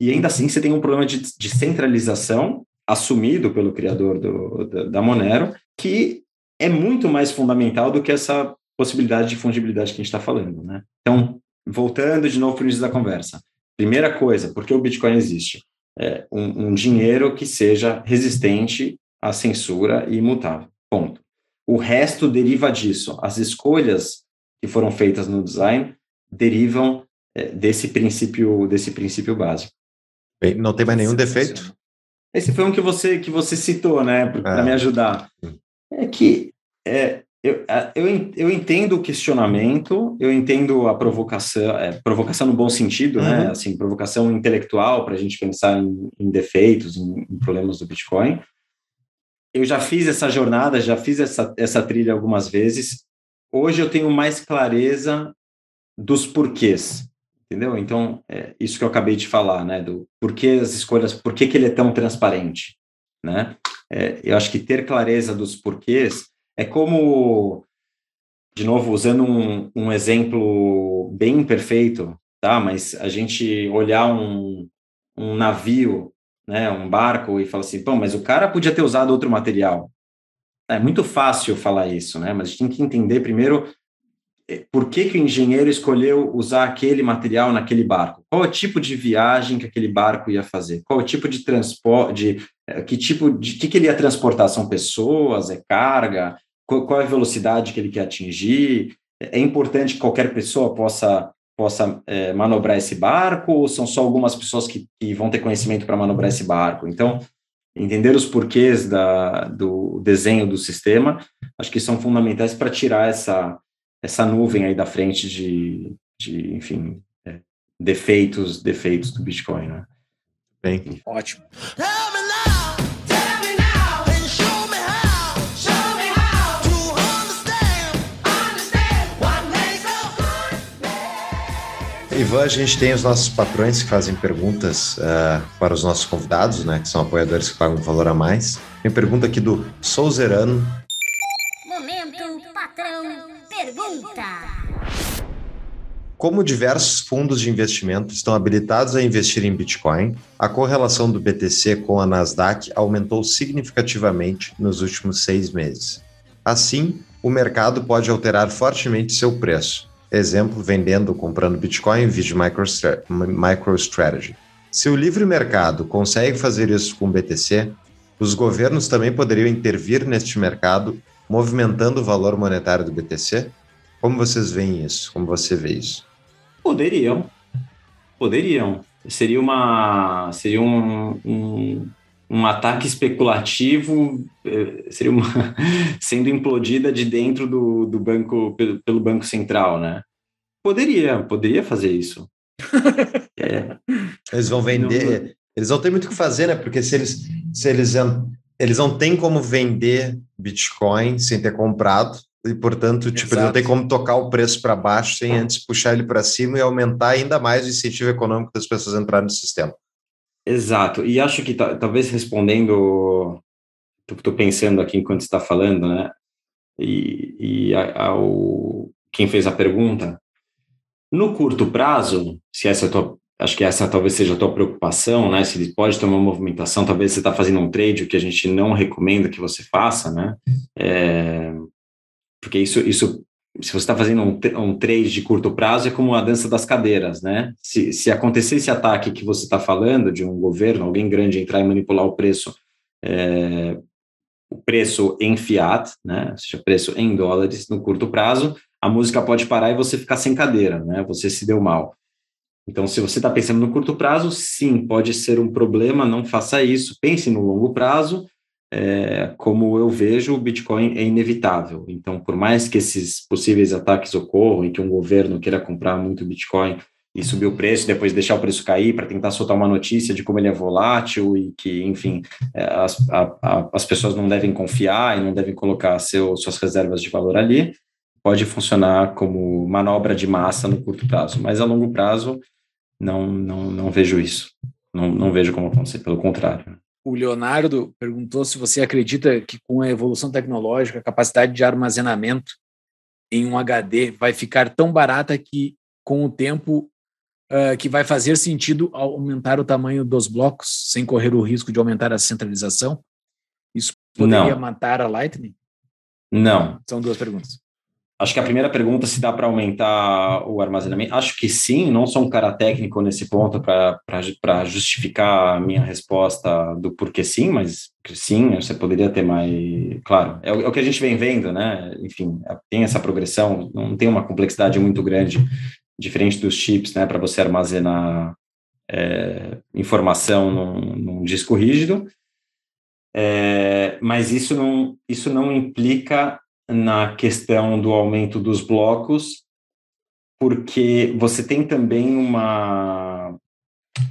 E ainda assim você tem um problema de, de centralização assumido pelo criador do, da, da Monero, que é muito mais fundamental do que essa possibilidade de fungibilidade que a gente está falando. Né? Então, voltando de novo para o início da conversa, Primeira coisa, por que o Bitcoin existe? É um, um dinheiro que seja resistente à censura e imutável. Ponto. O resto deriva disso. As escolhas que foram feitas no design derivam é, desse princípio desse princípio básico. Bem, não tem mais nenhum defeito? Esse foi um que você que você citou, né, para é. me ajudar. É que é, eu, eu, eu entendo o questionamento, eu entendo a provocação, é, provocação no bom sentido, né? uhum. né? Assim, provocação intelectual para a gente pensar em, em defeitos, em, em, problemas do Bitcoin. Eu já fiz essa jornada, já fiz essa, essa trilha algumas vezes. Hoje eu tenho mais clareza dos porquês, entendeu? Então, é isso que eu acabei de falar, né? Do porquê as escolhas, por que, que ele é tão transparente, né? É, eu acho que ter clareza dos porquês é como, de novo, usando um, um exemplo bem perfeito, tá? Mas a gente olhar um, um navio, né, um barco e falar assim, pô, mas o cara podia ter usado outro material. É muito fácil falar isso, né? Mas a gente tem que entender primeiro é, por que, que o engenheiro escolheu usar aquele material naquele barco? Qual o tipo de viagem que aquele barco ia fazer? Qual o tipo de transporte? É, que tipo de que, que ele ia transportar? São pessoas? É carga? Qual é a velocidade que ele quer atingir. É importante que qualquer pessoa possa, possa é, manobrar esse barco, ou são só algumas pessoas que, que vão ter conhecimento para manobrar esse barco? Então, entender os porquês da, do desenho do sistema, acho que são fundamentais para tirar essa, essa nuvem aí da frente de, de enfim, é, defeitos, defeitos do Bitcoin, né? Bem, ótimo. Ivan, a gente tem os nossos patrões que fazem perguntas uh, para os nossos convidados, né? Que são apoiadores que pagam um valor a mais. Tem pergunta aqui do Souzerano. Momento, patrão, pergunta. Como diversos fundos de investimento estão habilitados a investir em Bitcoin, a correlação do BTC com a Nasdaq aumentou significativamente nos últimos seis meses. Assim, o mercado pode alterar fortemente seu preço, Exemplo, vendendo ou comprando Bitcoin via MicroStrategy. Se o livre mercado consegue fazer isso com o BTC, os governos também poderiam intervir neste mercado, movimentando o valor monetário do BTC? Como vocês veem isso? Como você vê isso? Poderiam. Poderiam. Seria uma seria um, um, um ataque especulativo, eh, seria uma, *laughs* sendo implodida de dentro do, do banco, pelo, pelo Banco Central, né? Poderia, poderia fazer isso. *laughs* é. Eles vão vender, não, eles não têm muito o que fazer, né? Porque se eles, se eles, eles não têm como vender Bitcoin sem ter comprado, e portanto, tipo, eles não têm como tocar o preço para baixo sem antes puxar ele para cima e aumentar ainda mais o incentivo econômico das pessoas entrarem no sistema. Exato, e acho que talvez respondendo, estou pensando aqui enquanto está falando, né? E, e ao quem fez a pergunta, no curto prazo, se essa é tua, acho que essa talvez seja a tua preocupação, né? Se pode ter uma movimentação, talvez você está fazendo um trade, o que a gente não recomenda que você faça, né? É, porque isso, isso se você está fazendo um, um trade de curto prazo, é como a dança das cadeiras, né? Se, se acontecer esse ataque que você está falando, de um governo, alguém grande entrar e manipular o preço, é, o preço em fiat, né? Ou seja, preço em dólares no curto prazo, a música pode parar e você ficar sem cadeira, né? Você se deu mal. Então, se você está pensando no curto prazo, sim, pode ser um problema, não faça isso. Pense no longo prazo é, como eu vejo, o Bitcoin é inevitável. Então, por mais que esses possíveis ataques ocorram e que um governo queira comprar muito Bitcoin e subir o preço, depois deixar o preço cair para tentar soltar uma notícia de como ele é volátil e que, enfim, é, as, a, a, as pessoas não devem confiar e não devem colocar seu, suas reservas de valor ali, pode funcionar como manobra de massa no curto prazo, mas a longo prazo não, não, não vejo isso. Não, não vejo como acontecer, pelo contrário o Leonardo perguntou se você acredita que com a evolução tecnológica, a capacidade de armazenamento em um HD vai ficar tão barata que, com o tempo, uh, que vai fazer sentido aumentar o tamanho dos blocos sem correr o risco de aumentar a centralização? Isso poderia Não. matar a Lightning? Não. São duas perguntas. Acho que a primeira pergunta se dá para aumentar o armazenamento. Acho que sim, não sou um cara técnico nesse ponto para justificar a minha resposta do porquê sim, mas sim, você poderia ter mais. Claro, é o, é o, que a gente vem vendo, né? Enfim, tem essa progressão, não tem uma complexidade muito grande, diferente dos chips, né? Para você armazenar é, informação num, num, disco rígido. É, mas isso não, isso não implica na questão do aumento dos blocos, porque você tem também uma,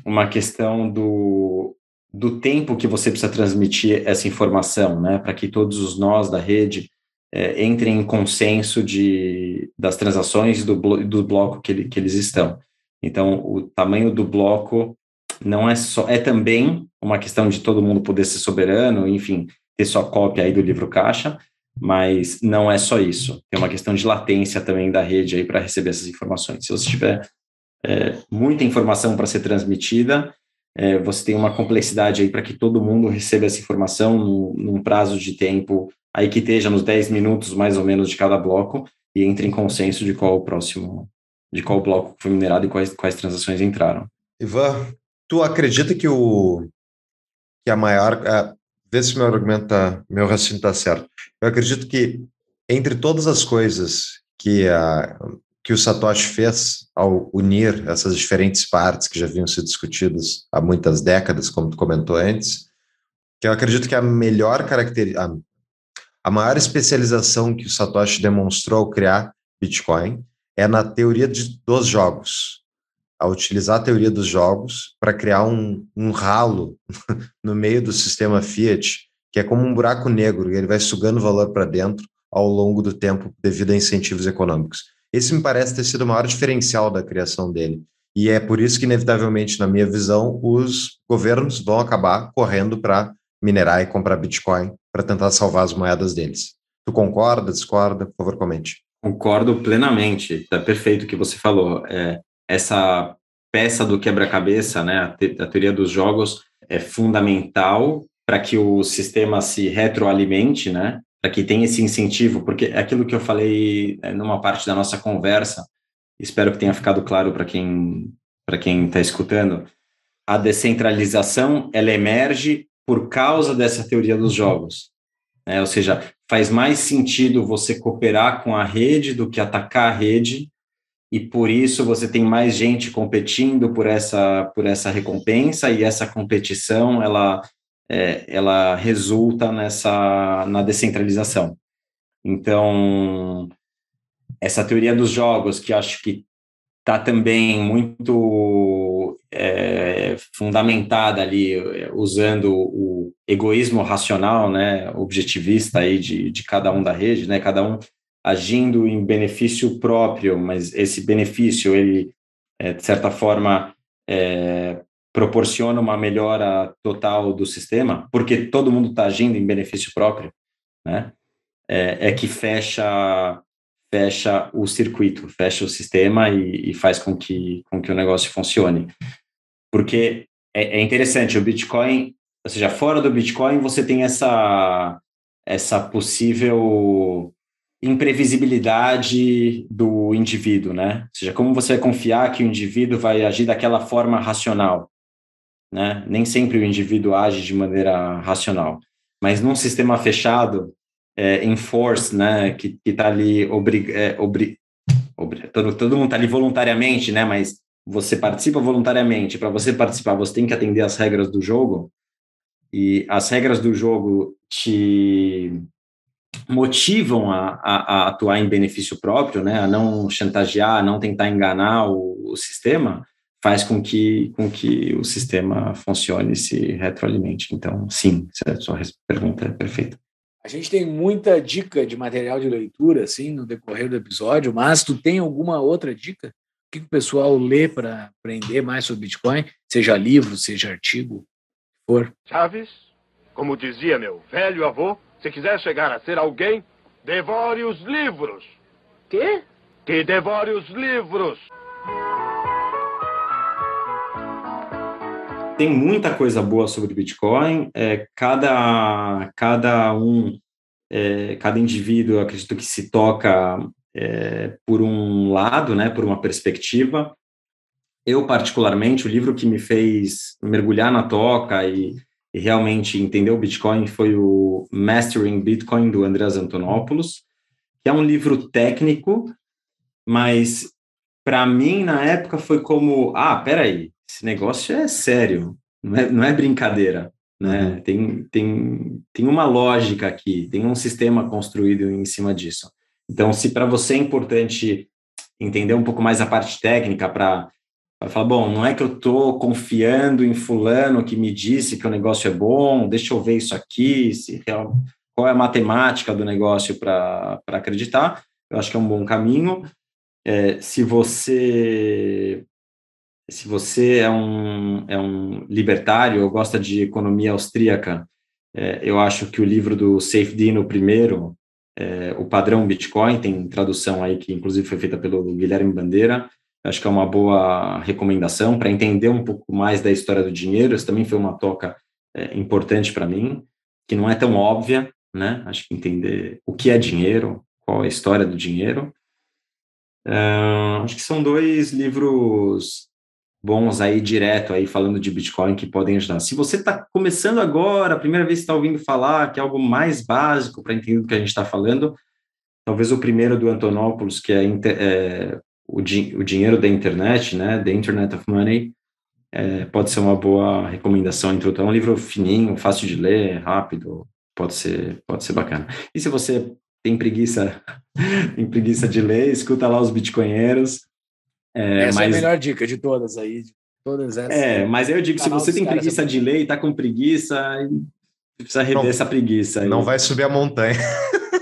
uma questão do, do tempo que você precisa transmitir essa informação, né, para que todos os nós da rede é, entrem em consenso de, das transações do, do bloco que, ele, que eles estão. Então, o tamanho do bloco não é só, é também uma questão de todo mundo poder ser soberano, enfim, ter sua cópia aí do livro caixa, mas não é só isso. Tem uma questão de latência também da rede aí para receber essas informações. Se você tiver é, muita informação para ser transmitida, é, você tem uma complexidade aí para que todo mundo receba essa informação num, num, prazo de tempo aí que esteja nos 10 minutos mais ou menos de cada bloco e entre em consenso de qual o próximo, de qual bloco foi minerado e quais, quais transações entraram. Ivan, tu acredita que o que a maior vê se meu argumento tá, meu raciocínio está certo. Eu acredito que entre todas as coisas que a que o Satoshi fez ao unir essas diferentes partes que já haviam sido discutidas há muitas décadas, como tu comentou antes, que eu acredito que a melhor característica, a maior especialização que o Satoshi demonstrou ao criar Bitcoin é na teoria de, dos jogos. A utilizar a teoria dos jogos para criar um, um ralo *laughs* no meio do sistema Fiat, que é como um buraco negro, e ele vai sugando valor para dentro ao longo do tempo devido a incentivos econômicos. Esse me parece ter sido o maior diferencial da criação dele. E é por isso que, inevitavelmente, na minha visão, os governos vão acabar correndo para minerar e comprar Bitcoin para tentar salvar as moedas deles. Tu concorda, discorda? Por favor, comente. Concordo plenamente. Está perfeito o que você falou. É, essa peça do quebra-cabeça, né, a, te, a teoria dos jogos, é fundamental para que o sistema se retroalimente, né? Para que tenha esse incentivo, porque é aquilo que eu falei é, numa parte da nossa conversa, espero que tenha ficado claro para quem para quem está escutando, a descentralização ela emerge por causa dessa teoria dos jogos, né? Ou seja, faz mais sentido você cooperar com a rede do que atacar a rede, e por isso você tem mais gente competindo por essa por essa recompensa e essa competição ela é, ela resulta nessa na descentralização. Então essa teoria dos jogos que acho que está também muito é, fundamentada ali usando o egoísmo racional, né, objetivista aí de, de cada um da rede, né, cada um agindo em benefício próprio, mas esse benefício ele é, de certa forma é, proporciona uma melhora total do sistema, porque todo mundo está agindo em benefício próprio, né? É, é, que fecha fecha o circuito, fecha o sistema e, e, faz com que com que o negócio funcione. Porque é, é interessante o Bitcoin, ou seja, fora do Bitcoin você tem essa essa possível imprevisibilidade do indivíduo, né? Ou seja, como você vai confiar que o indivíduo vai agir daquela forma racional? Né? Nem sempre o indivíduo age de maneira racional, mas num sistema fechado, é, enforce, né? Que está ali obrig, é, todo, todo mundo está ali voluntariamente, né? Mas você participa voluntariamente. Para você participar, você tem que atender às regras do jogo e as regras do jogo te motivam a, a, a, atuar em benefício próprio, né, a não chantagear, a não tentar enganar o, o sistema, faz com que, com que o sistema funcione e se retroalimente. Então, sim, a sua pergunta é perfeita. A gente tem muita dica de material de leitura, assim, no decorrer do episódio, mas tu tem alguma outra dica? O que o pessoal lê para aprender mais sobre Bitcoin? Seja livro, seja artigo, for. Chaves, como dizia meu velho avô, se quiser chegar a ser alguém, devore os livros. Quê? Que devore os livros. Tem muita coisa boa sobre Bitcoin. É, cada, cada um, é, cada indivíduo, acredito que se toca é, por um lado, né, por uma perspectiva. Eu, particularmente, o livro que me fez mergulhar na toca e, e realmente entender o Bitcoin foi o Mastering Bitcoin, do Andreas Antonopoulos, que é um livro técnico, mas para mim, na época, foi como: ah, peraí, esse negócio é sério, não é, não é brincadeira. Né? Uhum. Tem, tem, tem uma lógica aqui, tem um sistema construído em cima disso. Então, se para você é importante entender um pouco mais a parte técnica para falar, bom, não é que eu estou confiando em fulano que me disse que o negócio é bom, deixa eu ver isso aqui, se qual é a matemática do negócio para acreditar, eu acho que é um bom caminho. É, se você se você é um, é um libertário ou gosta de economia austríaca, é, eu acho que o livro do Safe Dino, primeiro, é, o padrão Bitcoin, tem tradução aí que inclusive foi feita pelo Guilherme Bandeira, acho que é uma boa recomendação para entender um pouco mais da história do dinheiro, isso também foi uma toca é, importante para mim, que não é tão óbvia, né? Acho que entender o que é dinheiro, qual é a história do dinheiro. Uh, acho que são dois livros bons aí direto aí falando de Bitcoin que podem ajudar. Se você está começando agora, a primeira vez que está ouvindo falar, que é algo mais básico para entender do que a gente está falando, talvez o primeiro do Antonopoulos, que é, é o, di o, dinheiro da internet, né, The Internet of Money, é, pode ser uma boa recomendação introdutória. É um livro fininho, fácil de ler, rápido, pode ser, pode ser bacana. E se você tem preguiça, *laughs* tem preguiça de ler, escuta lá os bitcoinheiros, é, essa mas... é a melhor dica de todas aí. Todas essas. É, mas eu digo, se você tem preguiça de ler e tá com preguiça, precisa rever não, essa preguiça. Aí. Não vai subir a montanha.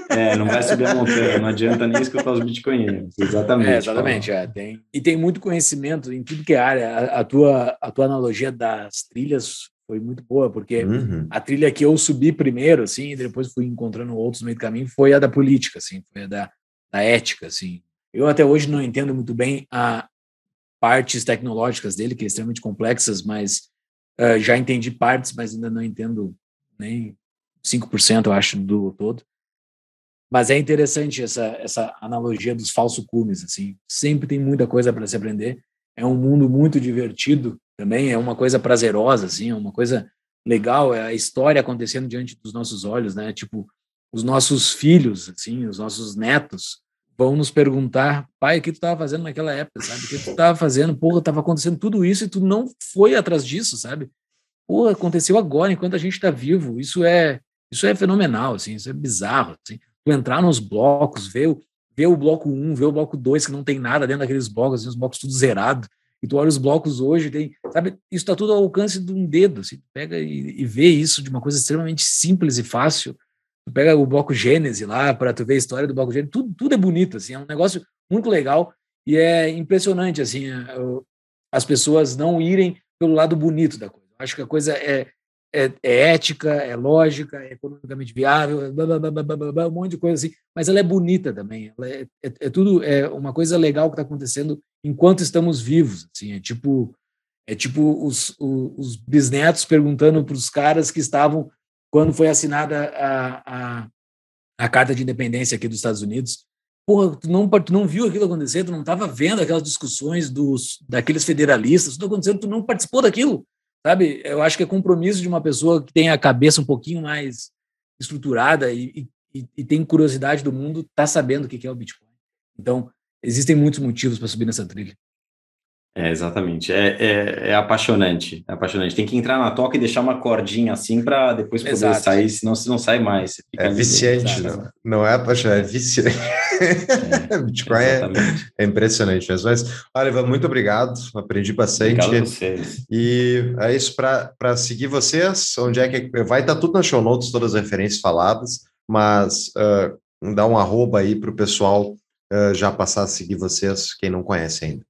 É, não vai subir a montanha, não adianta nem escutar os bitcoinheiros. Exatamente. *laughs* É, exatamente, é, tem. E tem muito conhecimento em tudo que é área. A, a tua, a tua analogia das trilhas foi muito boa, porque Uhum. a trilha que eu subi primeiro, assim, e depois fui encontrando outros no meio do caminho, foi a da política, assim, foi a da, da ética, assim. Eu até hoje não entendo muito bem a partes tecnológicas dele, que é extremamente complexas, mas ah, já entendi partes, mas ainda não entendo nem 5%, eu acho, do todo. Mas é interessante essa, essa analogia dos falsos cumes, assim. Sempre tem muita coisa para se aprender. É um mundo muito divertido também, é uma coisa prazerosa, assim, é uma coisa legal, é a história acontecendo diante dos nossos olhos, né? Tipo, os nossos filhos, assim, os nossos netos vão nos perguntar, pai, o que tu estava fazendo naquela época, sabe? O que tu estava fazendo? Porra, estava acontecendo tudo isso e tu não foi atrás disso, sabe? Porra, aconteceu agora, enquanto a gente está vivo. Isso é, isso é fenomenal, assim, isso é bizarro, assim. Tu entrar nos blocos, ver o, ver o bloco 1, ver o bloco 2, que não tem nada dentro daqueles blocos, assim, os blocos tudo zerado. E tu olha os blocos hoje, tem, sabe? Isso está tudo ao alcance de um dedo, assim. Pega e, e vê isso de uma coisa extremamente simples e fácil. Tu pega o bloco Gênese lá para tu ver a história do bloco Gênese, tudo, tudo é bonito, assim, é um negócio muito legal e é impressionante, assim, é, as pessoas não irem pelo lado bonito da coisa. Acho que a coisa é, é, é ética, é lógica, é economicamente viável, é blá, blá, blá, um monte de coisa assim, mas ela é bonita também. Ela é, é, é tudo é uma coisa legal que está acontecendo enquanto estamos vivos. Assim, é tipo é tipo os, os, os bisnetos perguntando para os caras que estavam quando foi assinada a, a, a carta de independência aqui dos Estados Unidos. Porra, tu não, tu não viu aquilo acontecer, tu não estava vendo aquelas discussões dos, daqueles federalistas, tudo acontecendo, tu não participou daquilo, sabe? Eu acho que é compromisso de uma pessoa que tem a cabeça um pouquinho mais estruturada e, e, e tem curiosidade do mundo, tá sabendo o que é o Bitcoin. Então, existem muitos motivos para subir nessa trilha. É, exatamente. É, é, é apaixonante. É apaixonante. Tem que entrar na toca e deixar uma cordinha assim para depois poder Exato. sair, senão você não sai mais. É viciante, não, não é apaixonante, é viciante. dentro. *laughs* Bitcoin é, é impressionante mesmo. Mas, olha, Ivan, muito obrigado, aprendi bastante. Obrigado a vocês. E é isso para seguir vocês. Onde é que vai estar tudo nas show notes, todas as referências faladas, mas ah, dá um arroba aí para o pessoal ah, já passar a seguir vocês, quem não conhece ainda.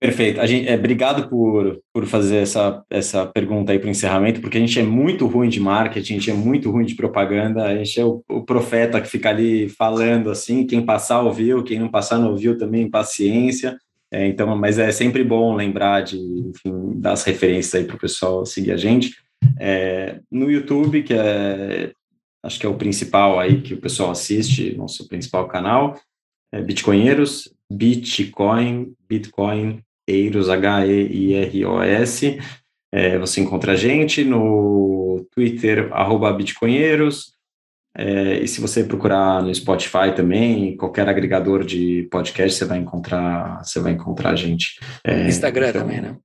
Perfeito. A gente, é, obrigado por, por fazer essa, essa pergunta aí para o encerramento, porque a gente é muito ruim de marketing, a gente é muito ruim de propaganda, a gente é o, o profeta que fica ali falando assim, quem passar ouviu, quem não passar não ouviu também, paciência. É, então, mas é sempre bom lembrar de, enfim, das referências aí para o pessoal seguir a gente. É, no YouTube, que é acho que é o principal aí que o pessoal assiste, nosso principal canal, é Bitcoinheiros, Bitcoin, Bitcoin, Eiros, H-E-I-R-O-S. É, você encontra a gente no Twitter, arroba Bitcoinheiros. É, e se você procurar no Spotify também, qualquer agregador de podcast, você vai encontrar, você vai encontrar a gente. É, Instagram então, também, né?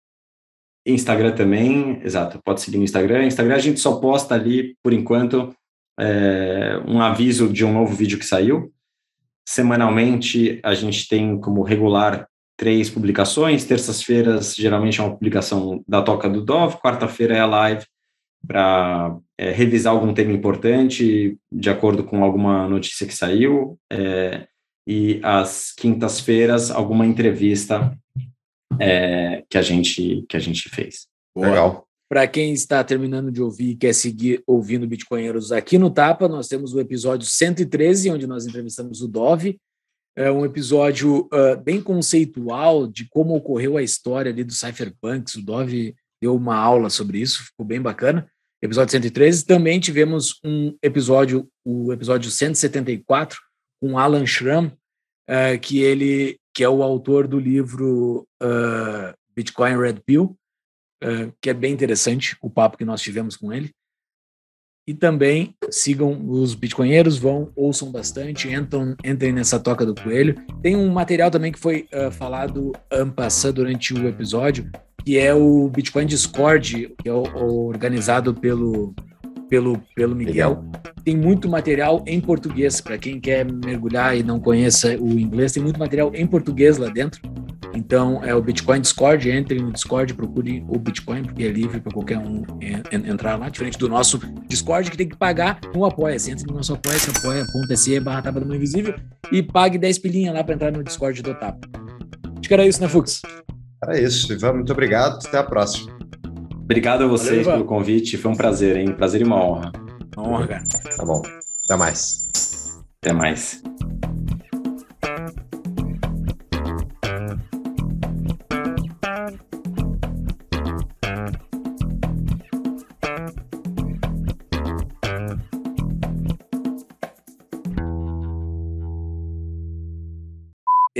Instagram também, exato, pode seguir no Instagram. Instagram a gente só posta ali, por enquanto, é, um aviso de um novo vídeo que saiu. Semanalmente a gente tem como regular três publicações. Terças-feiras geralmente é uma publicação da Toca do Dove, quarta-feira é a live para é, revisar algum tema importante de acordo com alguma notícia que saiu. É, e às quintas-feiras alguma entrevista é, que a gente que a gente fez. Legal. Para quem está terminando de ouvir e quer seguir ouvindo Bitcoinheiros aqui no Tapa, nós temos o episódio 113, onde nós entrevistamos o Dove. É um episódio uh, bem conceitual de como ocorreu a história ali do Cypherpunks. O Dove deu uma aula sobre isso, ficou bem bacana. Episódio 113. Também tivemos um episódio, o episódio 174, com Alan Schramm, uh, que ele que é o autor do livro uh, Bitcoin Red Pill, que é bem interessante o papo que nós tivemos com ele. E também sigam os bitcoinheiros, vão, ouçam bastante, entram, entrem nessa toca do coelho. Tem um material também que foi uh, falado ampassando durante o episódio, que é o Bitcoin Discord, que é o, o organizado pelo, pelo, pelo Miguel. Tem muito material em português, para quem quer mergulhar e não conheça o inglês, tem muito material em português lá dentro. Então, é o Bitcoin Discord. Entre no Discord, procure o Bitcoin, porque é livre para qualquer um entrar lá. Diferente do nosso Discord, que tem que pagar no Apoia-se. Entre no nosso Apoia-se, apoia.se barra Tapa do Invisível e pague 10 pilinha lá para entrar no Discord do Tapa. Acho que era isso, né, Fux? Era isso. Ivan, muito obrigado. Até a próxima. Obrigado a vocês Valeu, pelo convite. Foi um prazer, hein? Prazer e uma honra. Uma honra, cara. Tá bom. Até mais. Até mais.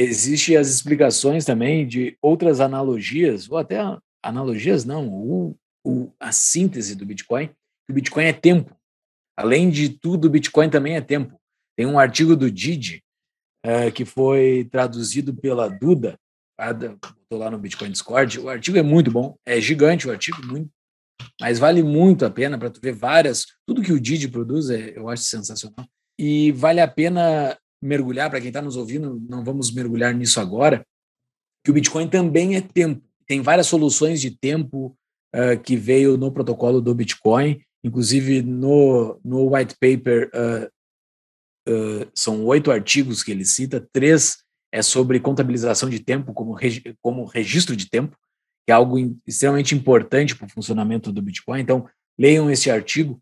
Existem as explicações também de outras analogias, ou até analogias não, o, o, a síntese do Bitcoin, o Bitcoin é tempo. Além de tudo, o Bitcoin também é tempo. Tem um artigo do Didi, uh, que foi traduzido pela Duda, botou lá no Bitcoin Discord. O artigo é muito bom, é gigante o artigo, muito, mas vale muito a pena para tu ver várias. Tudo que o Didi produz é, eu acho sensacional. E vale a pena mergulhar, para quem está nos ouvindo, não vamos mergulhar nisso agora, que o Bitcoin também é tempo. Tem várias soluções de tempo uh, que veio no protocolo do Bitcoin, inclusive no, no white paper uh, uh, são oito artigos que ele cita, três é sobre contabilização de tempo como, regi como registro de tempo, que é algo extremamente importante para o funcionamento do Bitcoin. Então, leiam esse artigo.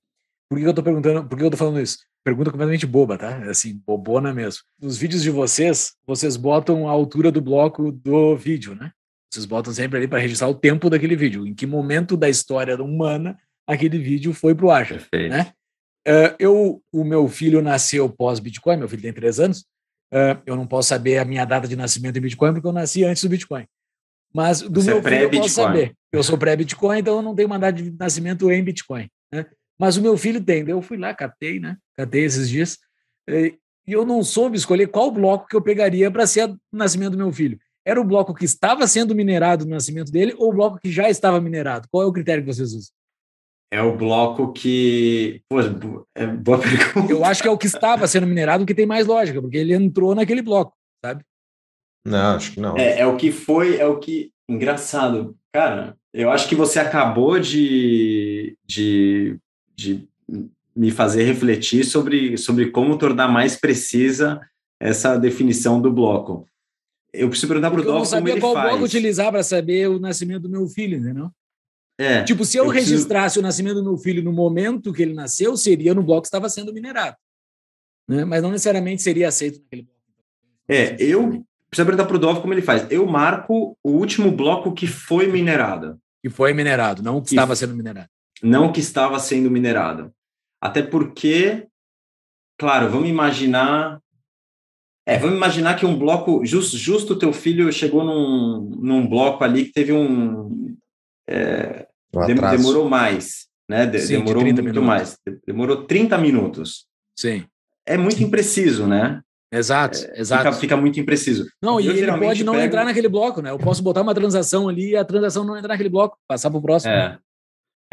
Por que eu estou perguntando? Por que eu estou falando isso? Pergunta completamente boba, tá? Assim, bobona mesmo. Nos vídeos de vocês, vocês botam a altura do bloco do vídeo, né? Vocês botam sempre ali para registrar o tempo daquele vídeo, em que momento da história humana aquele vídeo foi para o ar, né? Uh, eu, o meu filho nasceu pós-Bitcoin, meu filho tem três anos, uh, eu não posso saber a minha data de nascimento em Bitcoin porque eu nasci antes do Bitcoin. Mas do Você meu é filho eu posso saber. Eu sou pré-Bitcoin, então eu não tenho uma data de nascimento em Bitcoin. Né? Mas o meu filho tem. Eu fui lá, catei, né? Catei esses dias. E eu não soube escolher qual bloco que eu pegaria para ser o nascimento do meu filho. Era o bloco que estava sendo minerado no nascimento dele ou o bloco que já estava minerado? Qual é o critério que vocês usam? É o bloco que. Pô, é boa *laughs* pergunta. Eu acho que é o que estava sendo minerado que tem mais lógica, porque ele entrou naquele bloco, sabe? Não, acho que não. É, é o que foi, é o que. Engraçado. Cara, eu acho que você acabou de, de de me fazer refletir sobre, sobre como tornar mais precisa essa definição do bloco. Eu preciso perguntar para o Doc como ele qual faz. bloco utilizar para saber o nascimento do meu filho, entendeu? É, tipo, se eu, eu registrasse preciso... o nascimento do meu filho no momento que ele nasceu, seria no bloco que estava sendo minerado. Né? Mas não necessariamente seria aceito naquele bloco. É, eu preciso perguntar para o Dov como ele faz. Eu marco o último bloco que foi minerado. Que foi minerado, não o que, que estava sendo minerado não que estava sendo minerado. Até porque, claro, vamos imaginar. É, vamos imaginar que um bloco, justo, justo teu filho chegou num, num bloco ali que teve um. É, um demorou mais, né? De, Sim, demorou muito minutos. mais. Demorou 30 minutos. Sim. É muito impreciso, né? Exato, é, exato. Fica, fica, muito impreciso. Não, eu e ele pode não pego... entrar naquele bloco, né? Eu posso botar uma transação ali e a transação não entrar naquele bloco, passar para o próximo. É,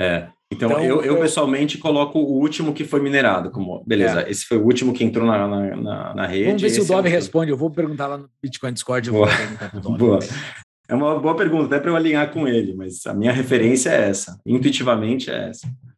é. Então, então eu, eu, eu, pessoalmente coloco o último que foi minerado, como beleza, é. esse foi o último que entrou na, na, na, na rede. Vamos ver se o Dove é responde. Eu vou perguntar lá no Bitcoin Discord. boa. *laughs* boa. É uma boa pergunta, até para eu alinhar com ele, mas a minha referência é essa. Intuitivamente é essa.